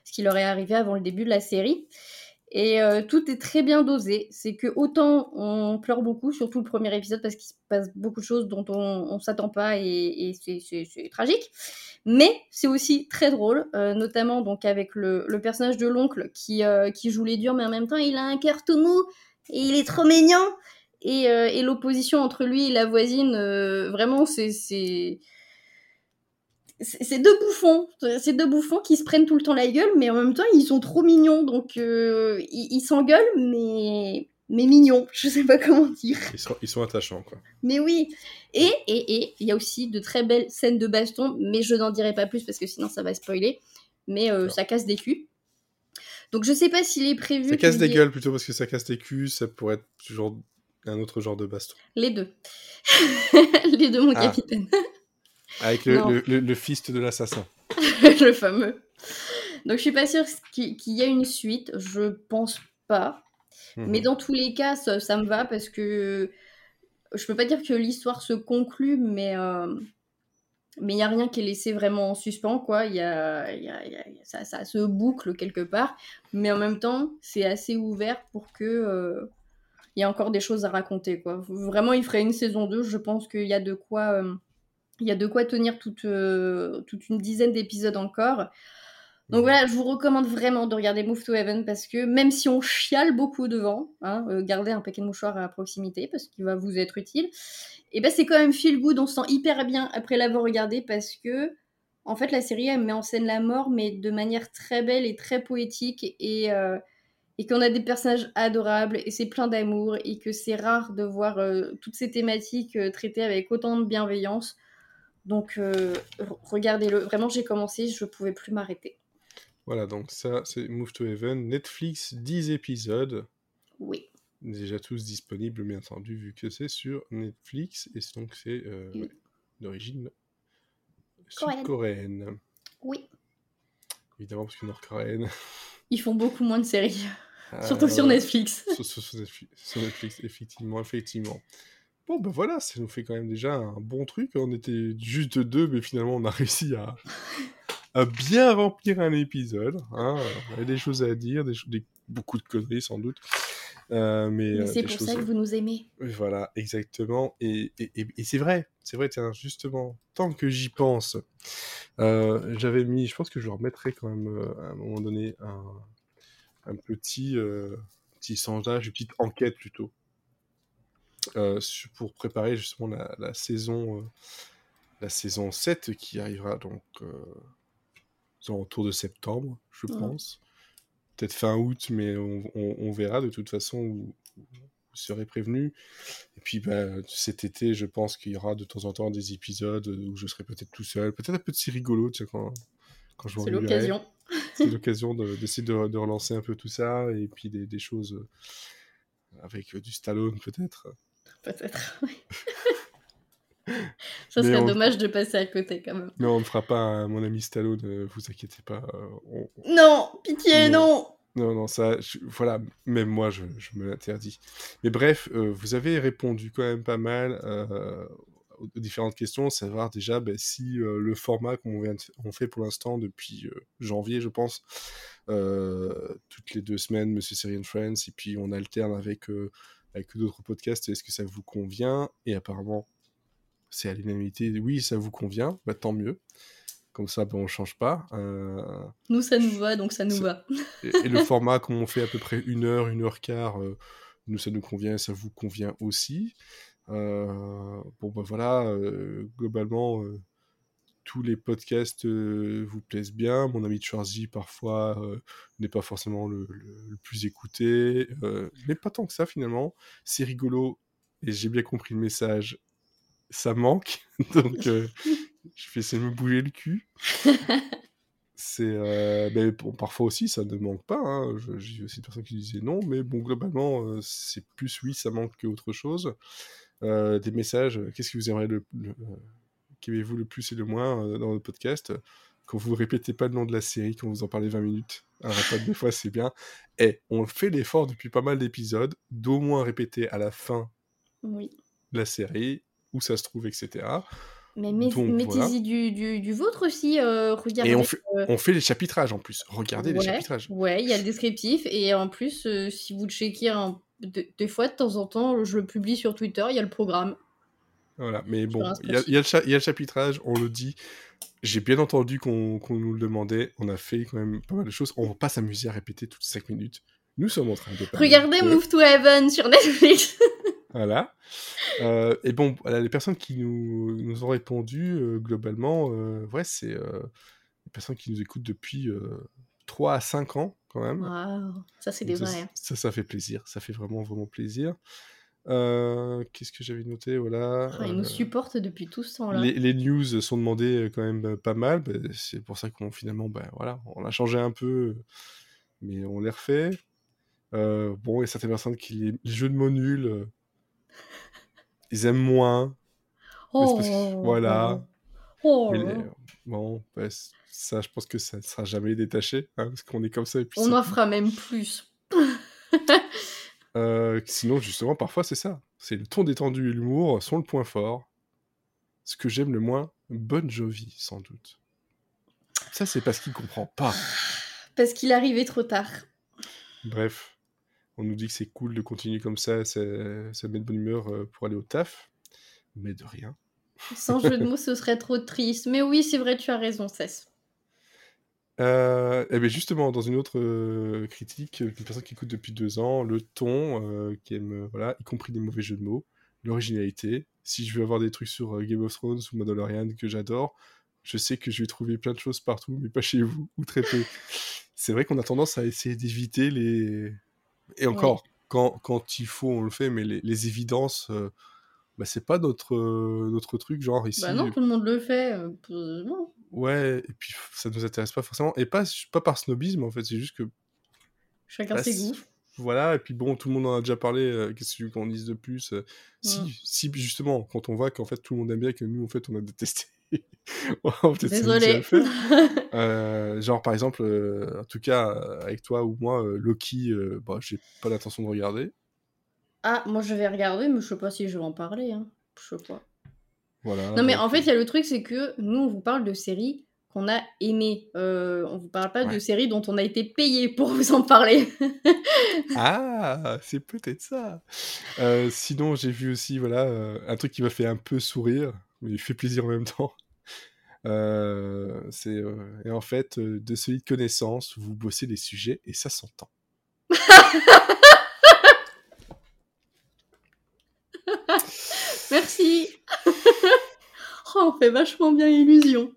ce qui leur est arrivé avant le début de la série. Et euh, tout est très bien dosé. C'est que autant on pleure beaucoup, surtout le premier épisode, parce qu'il se passe beaucoup de choses dont on ne s'attend pas et, c'est tragique. Mais c'est aussi très drôle, euh, notamment donc avec le, personnage de l'oncle qui, euh, qui joue les durs, mais en même temps il a un cœur tout mou et il est trop mignon. Et, et l'opposition entre lui et la voisine, vraiment, c'est c'est deux bouffons, c'est deux bouffons qui se prennent tout le temps la gueule, mais en même temps ils sont trop mignons, donc euh, ils s'engueulent, mais mais mignons, je sais pas comment dire. Ils sont, ils sont attachants quoi. Mais oui, et et et il y a aussi de très belles scènes de baston, mais je n'en dirai pas plus parce que sinon ça va spoiler. Mais euh, ça casse des culs. Donc je sais pas s'il est prévu. Ça casse des gueules plutôt parce que ça casse des culs, ça pourrait être toujours un autre genre de baston. Les deux. Les deux, mon ah. capitaine. Avec le, le, le, fist de l'assassin. le fameux. Donc je suis pas sûre qu'il y a une suite, je pense pas. Mais mhm. dans tous les cas, ça, ça, me va parce que je peux pas dire que l'histoire se conclut, mais euh, mais il y a rien qui est laissé vraiment en suspens, quoi. Y a ça, ça, se boucle quelque part, mais en même temps, c'est assez ouvert pour que euh, il y a encore des choses à raconter, quoi. Vraiment, il ferait une saison 2, je pense qu'il y a de quoi. Euh, il y a de quoi tenir toute, euh, toute une dizaine d'épisodes encore. Donc voilà, je vous recommande vraiment de regarder Move to Heaven parce que même si on chiale beaucoup devant, hein, euh, gardez un paquet de mouchoirs à proximité parce qu'il va vous être utile. Et ben c'est quand même feel good, on se sent hyper bien après l'avoir regardé parce que en fait la série elle met en scène la mort mais de manière très belle et très poétique et euh, qu'on a des personnages adorables et c'est plein d'amour et que c'est rare de voir toutes ces thématiques traitées avec autant de bienveillance. Donc, euh, regardez-le. Vraiment, j'ai commencé, je ne pouvais plus m'arrêter. Voilà, donc ça, c'est Move to Heaven. Netflix, 10 épisodes. Oui. Déjà tous disponibles, bien entendu, vu que c'est sur Netflix. Et donc, c'est euh, d'origine sud-coréenne. Oui. Évidemment, parce que nord-coréenne. Ils font beaucoup moins de séries. Ah, Surtout sur Netflix. sur, Netflix, effectivement, effectivement. Bon, ben voilà, ça nous fait quand même déjà un bon truc. On était juste deux, mais finalement, on a réussi à, à bien remplir un épisode. Hein. Il y a des choses à dire, des, beaucoup de conneries sans doute. Euh, mais, euh, c'est pour ça que vous nous aimez. Voilà, exactement. Et, et, et, c'est vrai, c'est vrai, tiens, justement, tant que j'y pense, euh, j'avais mis, je pense que je remettrai quand même à un moment donné un, un petit, petit sondage, une petite enquête plutôt euh, pour préparer justement la, la saison, euh, la saison 7 qui arrivera donc euh, autour de septembre, je Ouais. pense. Peut-être fin août, mais on, on- on verra de toute façon où, où vous serez prévenus. Et puis bah, cet été, je pense qu'il y aura de temps en temps des épisodes où je serai peut-être tout seul, peut-être un peu de rigolo, tu sais, quand, quand je C'est l'occasion. C'est l'occasion de- d'essayer de, de relancer un peu tout ça et puis des, des choses avec du Stallone peut-être. Peut-être. oui. Ça serait on- dommage de passer à côté quand même. Mais on ne fera pas mon ami Stallone, euh, vous inquiétez pas. euh, on- Non, pitié, Non. non. Non, non, ça, je- voilà, même moi, je, je me l'interdis. Mais bref, euh, vous avez répondu quand même pas mal euh, aux différentes questions, savoir déjà ben, si euh, le format qu'on de on fait pour l'instant depuis janvier, je pense, toutes les deux semaines, Monsieur Syrian Friends, et puis on alterne avec, avec d'autres podcasts, est-ce que ça vous convient? Et apparemment, c'est à l'unanimité, oui, ça vous convient, bah, tant mieux. Comme ça, ben, on change pas. Euh, Nous, ça nous va, donc ça nous va. et, et le format, comme on fait à peu près une heure, une heure quart, euh, nous, ça nous convient, ça vous convient aussi. Euh, bon, ben voilà, globalement, tous les podcasts euh, vous plaisent bien. Mon ami Schwarzy, parfois, euh, n'est pas forcément le, le- le plus écouté, euh, mais pas tant que ça, finalement. C'est rigolo, et j'ai bien compris le message. Ça manque, donc euh, je vais essayer de me bouger le cul. C'est, euh, mais bon, parfois aussi, ça ne manque pas. hein. J'ai aussi des personnes qui disaient non, mais bon, globalement, euh, c'est plus oui, ça manque qu'autre chose. Des messages, qu'est-ce que vous aimeriez le, le- qu'aimez-vous le plus et le moins dans le podcast? Quand vous répétez pas le nom de la série, quand vous en parlez 20 minutes, un rappel des fois, c'est bien. Et on fait l'effort depuis pas mal d'épisodes d'au moins répéter à la fin Oui. de la série où ça se trouve, etc. Mais mettez-y voilà. du, du, du vôtre aussi. euh, regardez. Et on fait, euh, on fait les chapitrages en plus. Regardez les chapitrages. Ouais, il y a le descriptif. Et en plus, euh, si vous le checkez un- de- des fois, de temps en temps, je le publie sur Twitter, il y a le programme. Voilà, mais bon, il y, a- y le cha- il y a le chapitrage, on le dit. J'ai bien entendu qu'on nous le demandait. On a fait quand même pas mal de choses. On va pas s'amuser à répéter toutes 5 minutes. Nous sommes en train de parler Regardez de- Move to Heaven sur Netflix. Voilà. Euh, et bon, les personnes qui nous, nous ont répondu, euh, globalement, euh, ouais, c'est les personnes qui nous écoutent depuis euh, 3 à 5 ans, quand même. Waouh, ça c'est des ça, vrais. ça, ça fait plaisir. Ça fait vraiment, vraiment plaisir. Qu'est-ce que j'avais noté? Voilà. Ils nous supportent depuis tout ce temps-là. les, les news sont demandées quand même pas mal. bah, c'est pour ça qu'on finalement, bah, voilà, on a changé un peu, mais on les refait. Bon, il y a certaines personnes qui les, les jeux de mots nuls, ils aiment moins. que- voilà. Oh Mais les- bon, bah, ça, je pense que ça ne sera jamais détaché, hein, parce qu'on est comme ça. Et puis On en fera même plus. Euh, sinon, justement, parfois, c'est ça. C'est le ton détendu et l'humour sont le point fort. Ce que j'aime le moins, Bon Jovi, sans doute. Ça, c'est parce qu'il comprend pas. Parce qu'il arrivait trop tard. Bref, on nous dit que c'est cool de continuer comme ça, ça, ça met de bonne humeur euh, pour aller au taf. Mais de rien. Sans jeu de mots, ce serait trop triste. Mais oui, c'est vrai, tu as raison, Cess. Euh, et bien justement, dans une autre euh, critique, une personne qui écoute depuis deux ans, le ton, euh, qui aime, euh, voilà, y compris des mauvais jeux de mots, l'originalité. Si je veux avoir des trucs sur euh, Game of Thrones ou Mandalorian que j'adore, je sais que je vais trouver plein de choses partout, mais pas chez vous, ou très peu. C'est vrai qu'on a tendance à essayer d'éviter les... Et encore, quand, quand il faut, on le fait, mais les, les évidences, euh, bah, c'est pas notre, euh, notre truc, genre ici... Bah non, tout le monde le fait. euh, euh. Ouais, et puis ça nous intéresse pas forcément. Et pas, pas par snobisme, en fait, c'est juste que Chacun Bah, ses goûts. Voilà, et puis bon, tout le monde en a déjà parlé, qu'est-ce qu'on dise de plus si, Mm. si, justement, quand on voit qu'en fait tout le monde aime bien, que nous, en fait, on a détesté, on Désolé. Euh, genre, par exemple, euh, en tout cas, euh, avec toi ou moi, euh, Loki, bah, j'ai pas l'intention de regarder. ah, moi je vais regarder, mais je sais pas si je vais en parler. Hein. Je sais pas. Voilà. Non, mais en fait, il y a le truc, c'est que nous, on vous parle de séries qu'on a aimées. On vous parle pas de séries dont on a été payé pour vous en parler. Ah, c'est peut-être ça. Sinon, j'ai vu aussi, voilà, un truc qui m'a fait un peu sourire, mais il fait plaisir en même temps. Euh, c'est euh, et en fait euh, de solides connaissances, vous bossez les sujets et ça s'entend. si oh, On fait vachement bien illusion.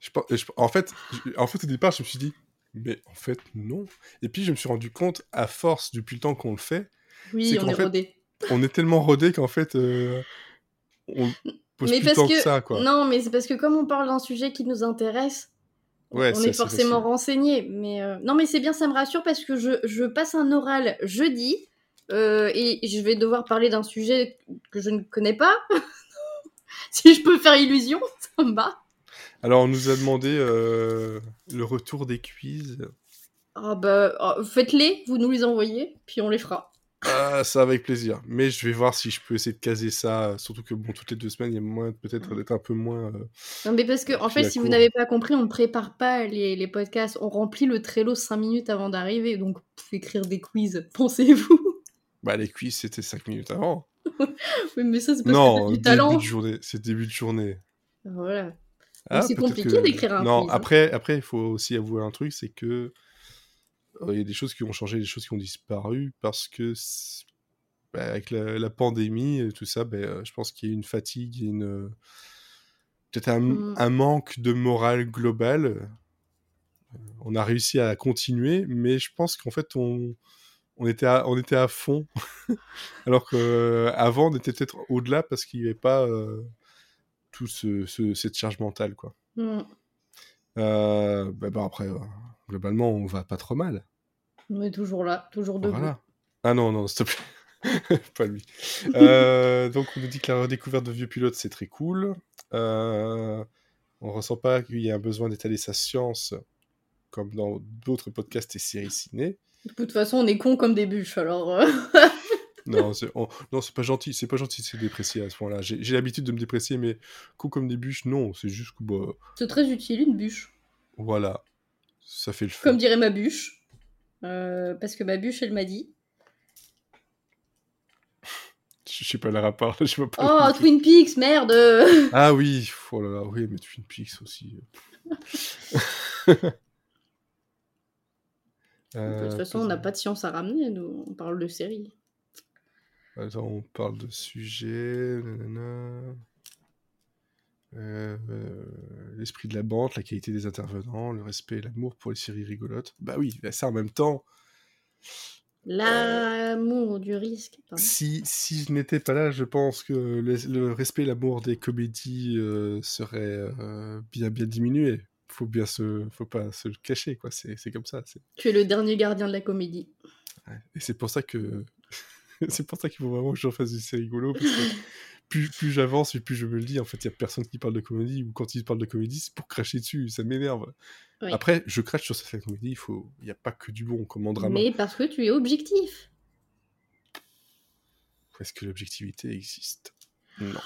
Je, en, fait, en fait, au départ, je me suis dit, mais en fait, non. Et puis, je me suis rendu compte, à force, depuis le temps qu'on le fait, oui, on est rodé. On est tellement rodé qu'en fait, on pose mais plus parce que... ça, quoi. Non, mais c'est parce que comme on parle d'un sujet qui nous intéresse, on est forcément renseigné. Mais euh, non, mais c'est bien, ça me rassure parce que je, je passe un oral jeudi euh, et je vais devoir parler d'un sujet que je ne connais pas. si je peux faire illusion, ça me va. Alors, on nous a demandé euh, le retour des quiz. Ah bah, oh, faites-les, vous nous les envoyez, puis on les fera. Ah, ça avec plaisir. Mais je vais voir si je peux essayer de caser ça. Surtout que bon, toutes les deux semaines, il y a moins peut-être d'être un peu moins. Euh, non, mais parce que en fait, si vous n'avez pas compris, on ne prépare pas les, les, podcasts. On remplit le Trello 5 minutes avant d'arriver. Donc, écrire des quiz, pensez-vous? Bah, les quiz, c'était 5 minutes avant. oui, mais ça, c'est parce non, que du talent. De journée. C'est début de journée. Voilà. Ah, c'est compliqué d'écrire un non, quiz. Non, hein. après, après, il faut aussi avouer un truc, c'est que il y a des choses qui ont changé, des choses qui ont disparu parce que bah, avec la, pandémie et tout ça, bah, je pense qu'il y a une fatigue, une peut-être un, mmh. un, manque de morale globale. Euh, on a réussi à continuer, mais je pense qu'en fait on on était à, on était à fond, alors qu'avant on était peut-être au-delà parce qu'il n'y avait pas euh, tout ce, cette charge mentale quoi. Euh, bah, bah, après, globalement, on va pas trop mal. On est toujours là, toujours debout. Voilà. Ah non, non, s'il te plaît. pas lui. Euh, donc, on nous dit que la redécouverte de vieux pilotes, c'est très cool. Euh, on ressent pas qu'il y ait un besoin d'étaler sa science comme dans d'autres podcasts et séries ciné. De toute façon, on est con comme des bûches, alors. Euh. non, c'est pas gentil, c'est pas gentil de se déprécier à ce point-là. J'ai l'habitude de me déprécier, mais con comme des bûches, non, c'est juste que. Bah... C'est très utile, une bûche. Voilà, ça fait le feu. Comme dirait ma bûche. Euh, parce que ma bûche, elle m'a dit. Je sais pas le rapport. Je vois pas oh, Twin Peaks, merde Ah oui, oh là là, oui, mais Twin Peaks aussi. de toute façon, on n'a pas de science à ramener, nous. On parle de série. Attends, on parle de sujet. Nanana. Euh, l'esprit de la bande, la qualité des intervenants, le respect et l'amour pour les séries rigolotes. Bah oui, ça en même temps. L'amour du risque. Si, si je n'étais pas là, je pense que le, respect et l'amour des comédies euh, serait euh, bien bien diminué. Faut bien se, faut pas se le cacher quoi. C'est comme ça. Tu es le dernier gardien de la comédie. Et c'est pour ça que c'est pour ça qu'il faut vraiment que j'en fasse des séries rigolo parce que plus, plus j'avance et plus je me le dis, en fait, il y a personne qui parle de comédie, ou quand ils parlent de comédie, c'est pour cracher dessus, ça m'énerve. Après, je crache sur cette comédie, il faut... n'y a pas que du bon comme en drama. Mais parce que tu es objectif. Est-ce que l'objectivité existe? Non.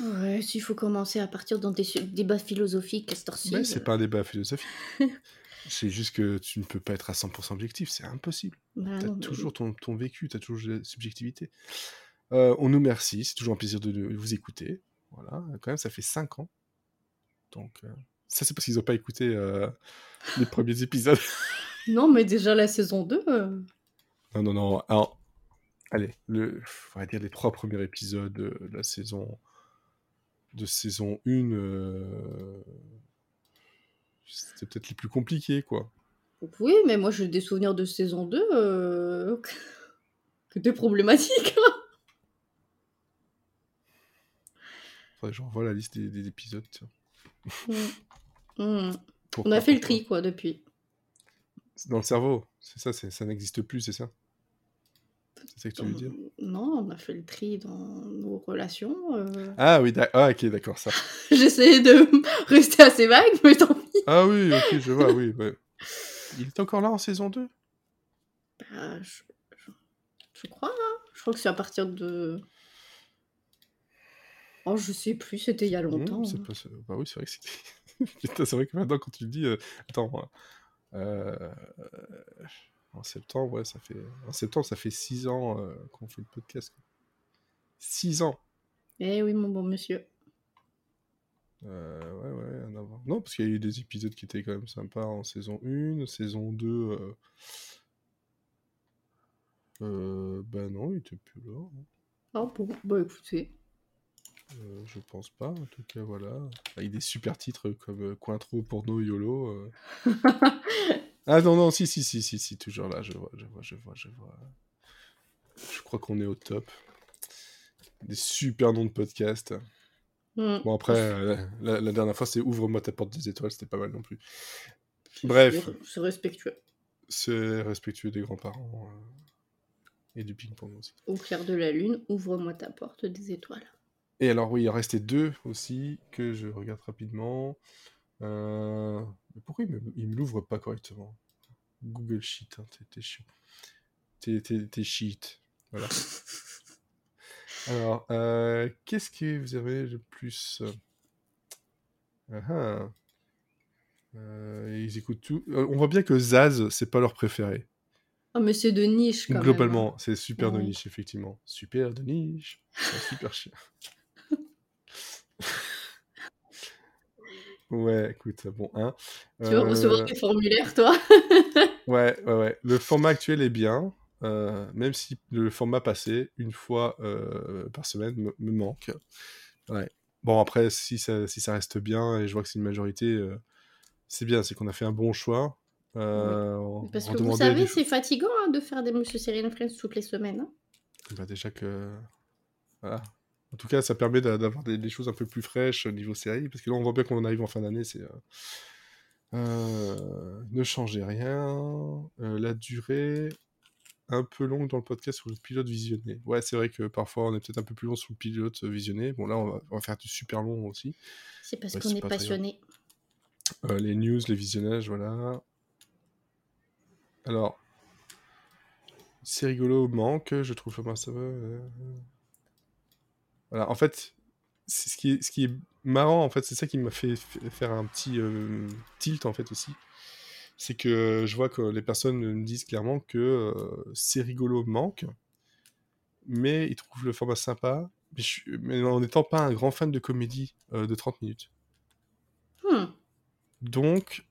Ouais, s'il faut commencer à partir dans des débats philosophiques, Mais c'est pas un débat philosophique. c'est juste que tu ne peux pas être à 100% objectif, c'est impossible. Bah tu as toujours ton, ton vécu, tu as toujours la subjectivité. Euh, on nous remercie, c'est toujours un plaisir de, vous écouter. Voilà, quand même, ça fait 5 ans. Donc, euh, ça, c'est parce qu'ils n'ont pas écouté euh, les premiers épisodes. non, mais déjà la saison 2. Non, non, non. Alors, allez, le, on va dire les trois premiers épisodes de la saison de saison 1 c'était peut-être les plus compliqués quoi oui mais moi j'ai des souvenirs de saison 2 euh... que des problématiques je revois la liste des, épisodes. Mm. Mm. On a fait le tri, quoi, depuis. Dans le cerveau, c'est ça, ça n'existe plus, c'est ça? C'est ça que tu veux dire? Non, on a fait le tri dans nos relations. Euh. Ah oui, ah, ok, d'accord, ça. J'essayais de rester assez vague, mais tant pis. Ah oui, ok, je vois, oui. Il est encore là en saison 2 bah, je, crois, hein. Je crois que c'est à partir de Oh, je sais plus, c'était il y a longtemps. Mmh, pas... Bah oui, c'est vrai que c'était. c'est vrai que maintenant, quand tu le dis. Euh... Attends. Euh... En septembre, ouais, ça fait. En septembre, ça fait 6 ans euh, qu'on fait le podcast. 6 ans Eh oui, mon bon monsieur. Euh, ouais, ouais, un avant. Non, parce qu'il y a eu des épisodes qui étaient quand même sympas en saison 1, saison 2. Euh... Euh, bah non, il était plus là. Hein. Ah bon, bah écoutez. Euh, je pense pas, en tout cas, voilà. Avec des super titres comme euh, Cointreau, Porno, YOLO. euh. ah non, non, si, si, si, si, si, toujours là, je vois, je vois, je vois, je vois. Je crois qu'on est au top. Des super noms de podcasts. Hmm. Bon, après, euh, la, la dernière fois, c'est Ouvre-moi ta porte des étoiles, c'était pas mal non plus. Bref, C'est respectueux. c'est respectueux des grands-parents et du ping-pong aussi. Au clair de la lune, ouvre-moi ta porte des étoiles. Et alors, oui, il en restait deux aussi que je regarde rapidement. Euh, mais pourquoi il me, me l'ouvre pas correctement? Google Sheet, hein, t'es- chiant. T'es- T'es t'es shit. Voilà. Alors, euh, qu'est-ce que vous avez le plus Ah ah. Euh, Ils écoutent tout. Euh, on voit bien que Zaz, c'est pas leur préféré. Ah, mais c'est de niche quand même. hein. Globalement, c'est super de niche, effectivement. Super de niche. Super chien. Ouais, écoute, bon, hein. Tu vas recevoir Euh, des formulaires, toi? Ouais, ouais, ouais. Le format actuel est bien, euh, même si le format passé, une fois euh, par semaine, me, manque. Ouais. Bon, après, si ça, si ça reste bien, et je vois que c'est une majorité, c'est bien, c'est qu'on a fait un bon choix. Euh, Parce que vous savez, c'est fatigant hein, de faire des Monsieur Cyril Friends toutes les semaines. hein. Bah, déjà que. Voilà. En tout cas, ça permet d'a- d'avoir des, des choses un peu plus fraîches au niveau série, parce que là, on voit bien qu'on arrive en fin d'année, c'est. euh, euh, ne changez rien. Euh, la durée, un peu longue dans le podcast sur le pilote visionné. Ouais, c'est vrai que parfois, on est peut-être un peu plus long sur le pilote visionné. Bon, là, on va, on va faire du super long aussi. C'est parce Ouais, qu'on est passionné. Euh, les news, les visionnages, voilà. Alors, c'est rigolo, manque, je trouve ça va. Voilà, en fait, c'est ce qui est, ce qui est marrant, en fait, c'est ça qui m'a fait faire un petit euh, tilt, en fait, aussi. C'est que je vois que les personnes me disent clairement que euh, c'est rigolo manque, mais ils trouvent le format sympa, mais, je suis- mais en n'étant pas un grand fan de comédie euh, de 30 minutes. Hmm. Donc,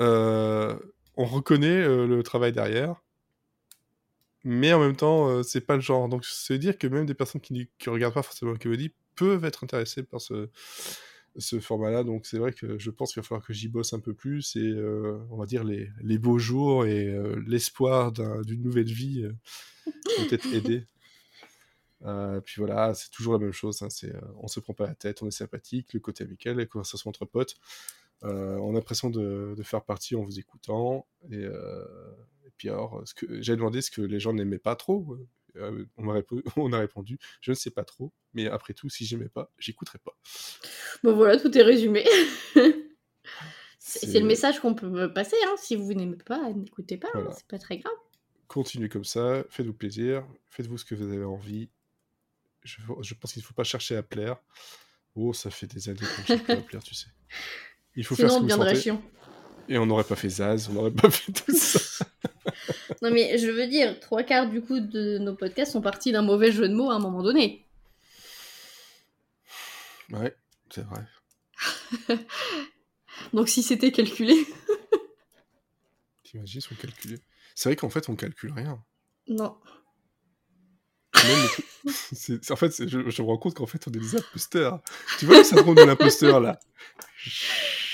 on reconnaît le travail derrière, mais en même temps, euh, c'est pas le genre. Donc, c'est dire que même des personnes qui ne regardent pas forcément la comédie peuvent être intéressées par ce, ce format-là. Donc, c'est vrai que je pense qu'il va falloir que j'y bosse un peu plus et, euh, on va dire, les, les beaux jours et euh, l'espoir d'un- d'une nouvelle vie euh, vont peut-être aider. Puis voilà, c'est toujours la même chose. hein, c'est, on se prend pas la tête, on est sympathique, le côté amical, les conversations entre potes. On a l'impression de, de faire partie en vous écoutant. Et puis alors, ce que j'ai demandé ce que les gens n'aimaient pas trop. Euh, on, m'a répo- on a répondu, je ne sais pas trop, mais après tout, si j'aimais pas, j'écouterais pas. Bon voilà, tout est résumé. c'est le message qu'on peut passer. Hein. Si vous n'aimez pas, n'écoutez pas. hein, Voilà. C'est pas très grave. Continuez comme ça, faites-vous plaisir, faites-vous ce que vous avez envie. Je, je pense qu'il ne faut pas chercher à plaire. Oh, ça fait des années qu'on cherche pas à plaire, tu sais. Il faut Sinon, faire on ce vous deviendrait chiant. Et on n'aurait pas fait Zaz, on n'aurait pas fait tout ça. Non mais je veux dire, trois quarts du coup de nos podcasts sont partis d'un mauvais jeu de mots à un moment donné. Ouais, c'est vrai. Donc si c'était calculé. T'imagines si on calculait? C'est vrai qu'en fait, on calcule rien. Non. Même en fait, je, je me rends compte qu'en fait, on est des imposteurs. Tu vois le syndrome de l'imposteur, là?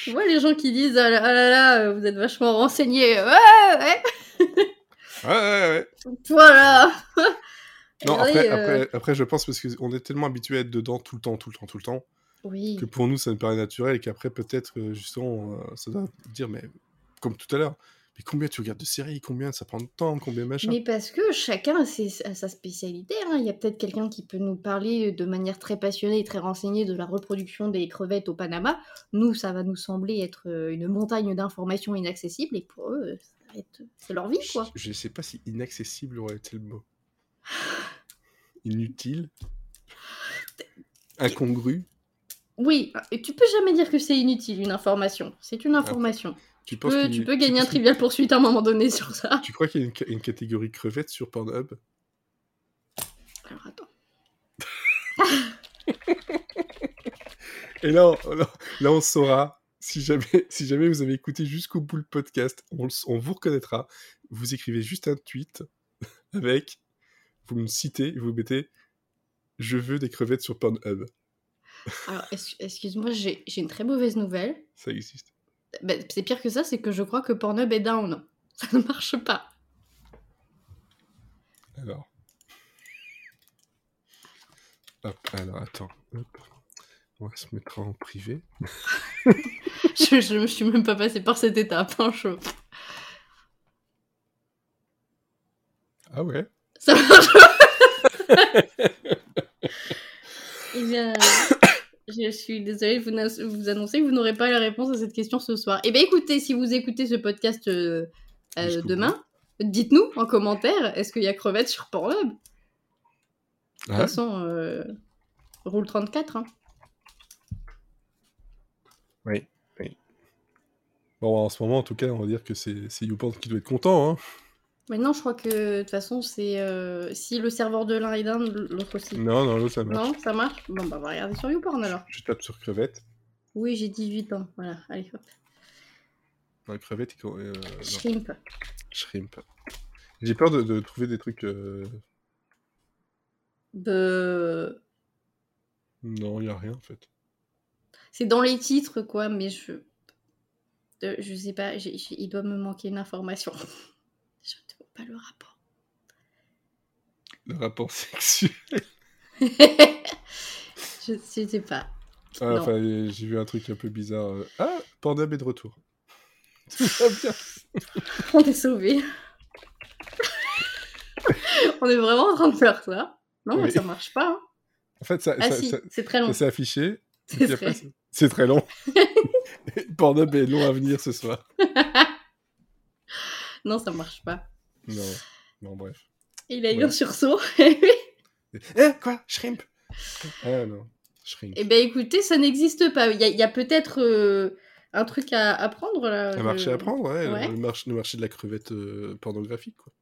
Tu vois les gens qui disent ah là là, là, vous êtes vachement renseignés. Ouais, ouais. Ouais, ouais, ouais. Voilà. Non, après, euh, après, après, je pense parce qu'on est tellement habitué à être dedans tout le temps, tout le temps, tout le temps, Oui. que pour nous, ça nous paraît naturel et qu'après, peut-être, euh, justement, euh, ça doit dire, mais comme tout à l'heure, mais combien tu regardes de séries Combien ça prend de temps Combien machin Mais parce que chacun a, ses- a sa spécialité. hein. Il y a peut-être quelqu'un qui peut nous parler de manière très passionnée et très renseignée de la reproduction des crevettes au Panama. Nous, ça va nous sembler être une montagne d'informations inaccessibles et pour eux, être- c'est leur vie, quoi. Je, je sais pas si inaccessible aurait été le mot. Inutile Incongru Oui, et tu peux jamais dire que c'est inutile une information. C'est une information. Tu Tu penses peux, tu peux gagner un trivial poursuite à un moment donné sur ça. Tu crois qu'il y a une, ca- une catégorie crevette sur Pornhub? Alors attends. Et là, on, là, là, on saura, si jamais, si jamais vous avez écouté jusqu'au bout le podcast, on, vous reconnaîtra. Vous écrivez juste un tweet avec vous me citez, vous mettez je veux des crevettes sur Pornhub. Alors, excuse-moi, j'ai une très mauvaise nouvelle. Ça existe. Bah, c'est pire que ça, c'est que je crois que Pornhub est down. Ça ne marche pas. Alors. Hop, alors attends. On va se mettre en privé. je, je me suis même pas passé par cette étape, hein, chaud. Ah ouais Ça marche Eh bien, je suis désolée de vous, annoncer que vous n'aurez pas la réponse à cette question ce soir. Eh bien, écoutez, si vous écoutez ce podcast euh, euh, demain, dites-nous en commentaire, est-ce qu'il y a crevettes sur Pornhub? De toute ah façon, euh, roule 34. Hein. Oui. Bon, en ce moment, en tout cas, on va dire que c'est YouPorn qui doit être content. Hein. Mais non, je crois que de toute façon, c'est euh, si le serveur de l'un est d'un, l'autre aussi. Non, non, l'autre ça marche. Non, ça marche? Bon, bah, on va regarder sur YouPorn alors. Je, tape sur crevette. Oui, j'ai 18 ans. Voilà, allez hop. Non, crevette, il... euh, Shrimp. Shrimp. J'ai peur de, trouver des trucs. Euh... De. Non, il n'y a rien en fait. C'est dans les titres, quoi, mais je. Je sais pas, il doit me manquer une information. je ne vois pas le rapport. Le rapport sexuel Je ne sais pas. Ah, enfin, j'ai vu un truc un peu bizarre. Euh. Ah, Pornhub est de retour. Tout va bien. On est sauvés. On est vraiment en train de faire ça. Non, mais ça marche pas. Hein. En fait, ça, ah, si, c'est très long. Ça s'est affiché. C'est très... long. Pornhub est long à venir ce soir. non, ça marche pas. Non, non, bref. Il a eu un sursaut. eh, quoi? Shrimp Ah non, Shrimp. Eh ben écoutez, ça n'existe pas. Il y a, peut-être euh, un truc à, apprendre là. Un marché à prendre, ouais. Le, marché, le, marché, de la crevette euh, pornographique, quoi.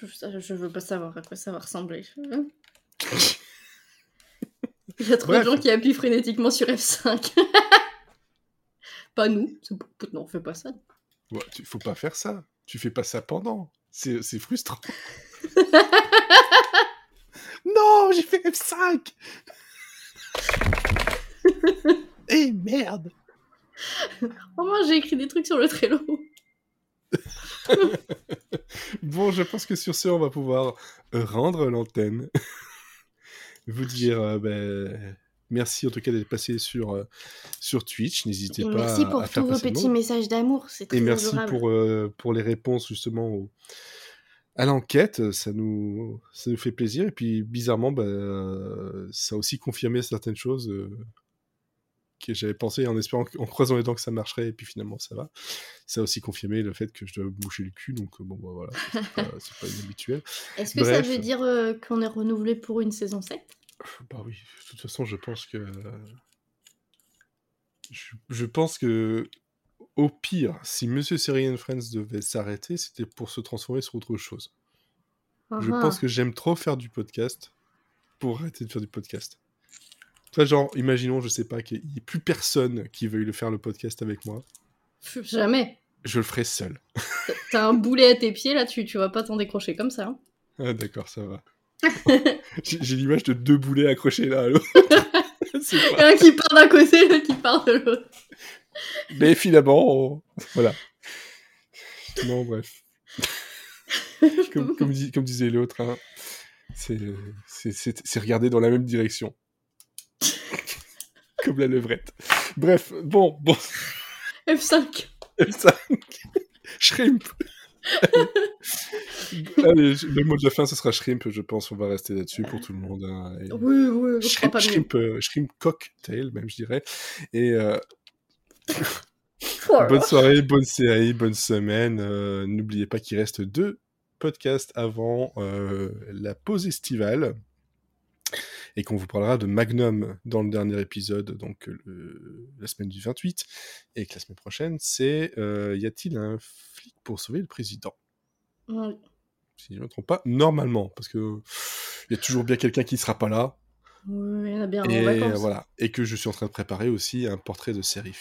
Je, je, veux pas savoir à quoi ça va ressembler. Il y a trop de gens qui appuient frénétiquement sur F5. Pas nous. Non, on fait pas ça. Ouais, tu, faut pas faire ça. Tu fais pas ça pendant. C'est frustrant. non, j'ai fait F5 Eh merde Oh moi j'ai écrit des trucs sur le Trello. bon, je pense que sur ce, on va pouvoir rendre l'antenne. Vous dire euh, ben, merci en tout cas d'être passé sur, euh, sur Twitch. N'hésitez pas merci pour tous vos petits messages d'amour. C'est très Et merci pour, euh, pour les réponses justement à l'enquête. Ça nous, ça nous fait plaisir. Et puis bizarrement, ben, ça a aussi confirmé certaines choses que j'avais pensé en espérant, en croisant les dents que ça marcherait, et puis finalement ça va. Ça a aussi confirmé le fait que je dois boucher le cul, donc bon, bah, voilà, c'est pas, inhabituel. Est-ce que ça veut dire euh, qu'on est renouvelé pour une saison 7 Bah oui, de toute façon, je pense que. Je, pense que. Au pire, si Monsieur Serian Friends devait s'arrêter, c'était pour se transformer sur autre chose. Je pense que j'aime trop faire du podcast pour arrêter de faire du podcast. Toi, genre, imaginons, je sais pas, qu'il n'y ait plus personne qui veuille le faire le podcast avec moi. Jamais. Je le ferai seul. T'as un boulet à tes pieds là, tu, tu vas pas t'en décrocher comme ça. Hein. Ah, d'accord, ça va. J'ai l'image de deux boulets accrochés là à l'autre. Un qui part d'un côté, l'autre qui part de l'autre. Mais finalement, voilà. Non, bref. comme, comme, disait l'autre, hein, c'est regarder dans la même direction. Comme la levrette. Bref, bon, bon. F5. F5. Shrimp. Allez, le mot de la fin, ce sera shrimp, je pense. On va rester là-dessus pour tout le monde. Hein, oui, oui, shrimp, shrimp, euh, shrimp, cocktail, même, je dirais. Et euh, bonne soirée, bonne série, bonne semaine. Euh, n'oubliez pas qu'il reste deux podcasts avant la pause estivale et qu'on vous parlera de Magnum dans le dernier épisode, donc la semaine du 28, et que la semaine prochaine, c'est euh, y a-t-il un flic pour sauver le président? Oui. Si je ne me trompe pas, normalement, parce que il y a toujours bien quelqu'un qui ne sera pas là. Oui, il y en a bien et, voilà. et que je suis en train de préparer aussi un portrait de série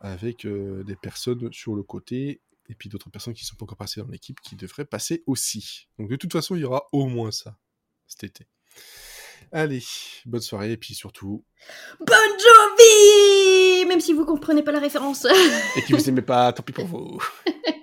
avec euh, des personnes sur le côté et puis d'autres personnes qui sont pas encore passées dans l'équipe qui devraient passer aussi. Donc de toute façon, il y aura au moins ça cet été. Allez, bonne soirée et puis surtout. Bonne Jovi Même si vous comprenez pas la référence. et que vous aimez pas, tant pis pour vous.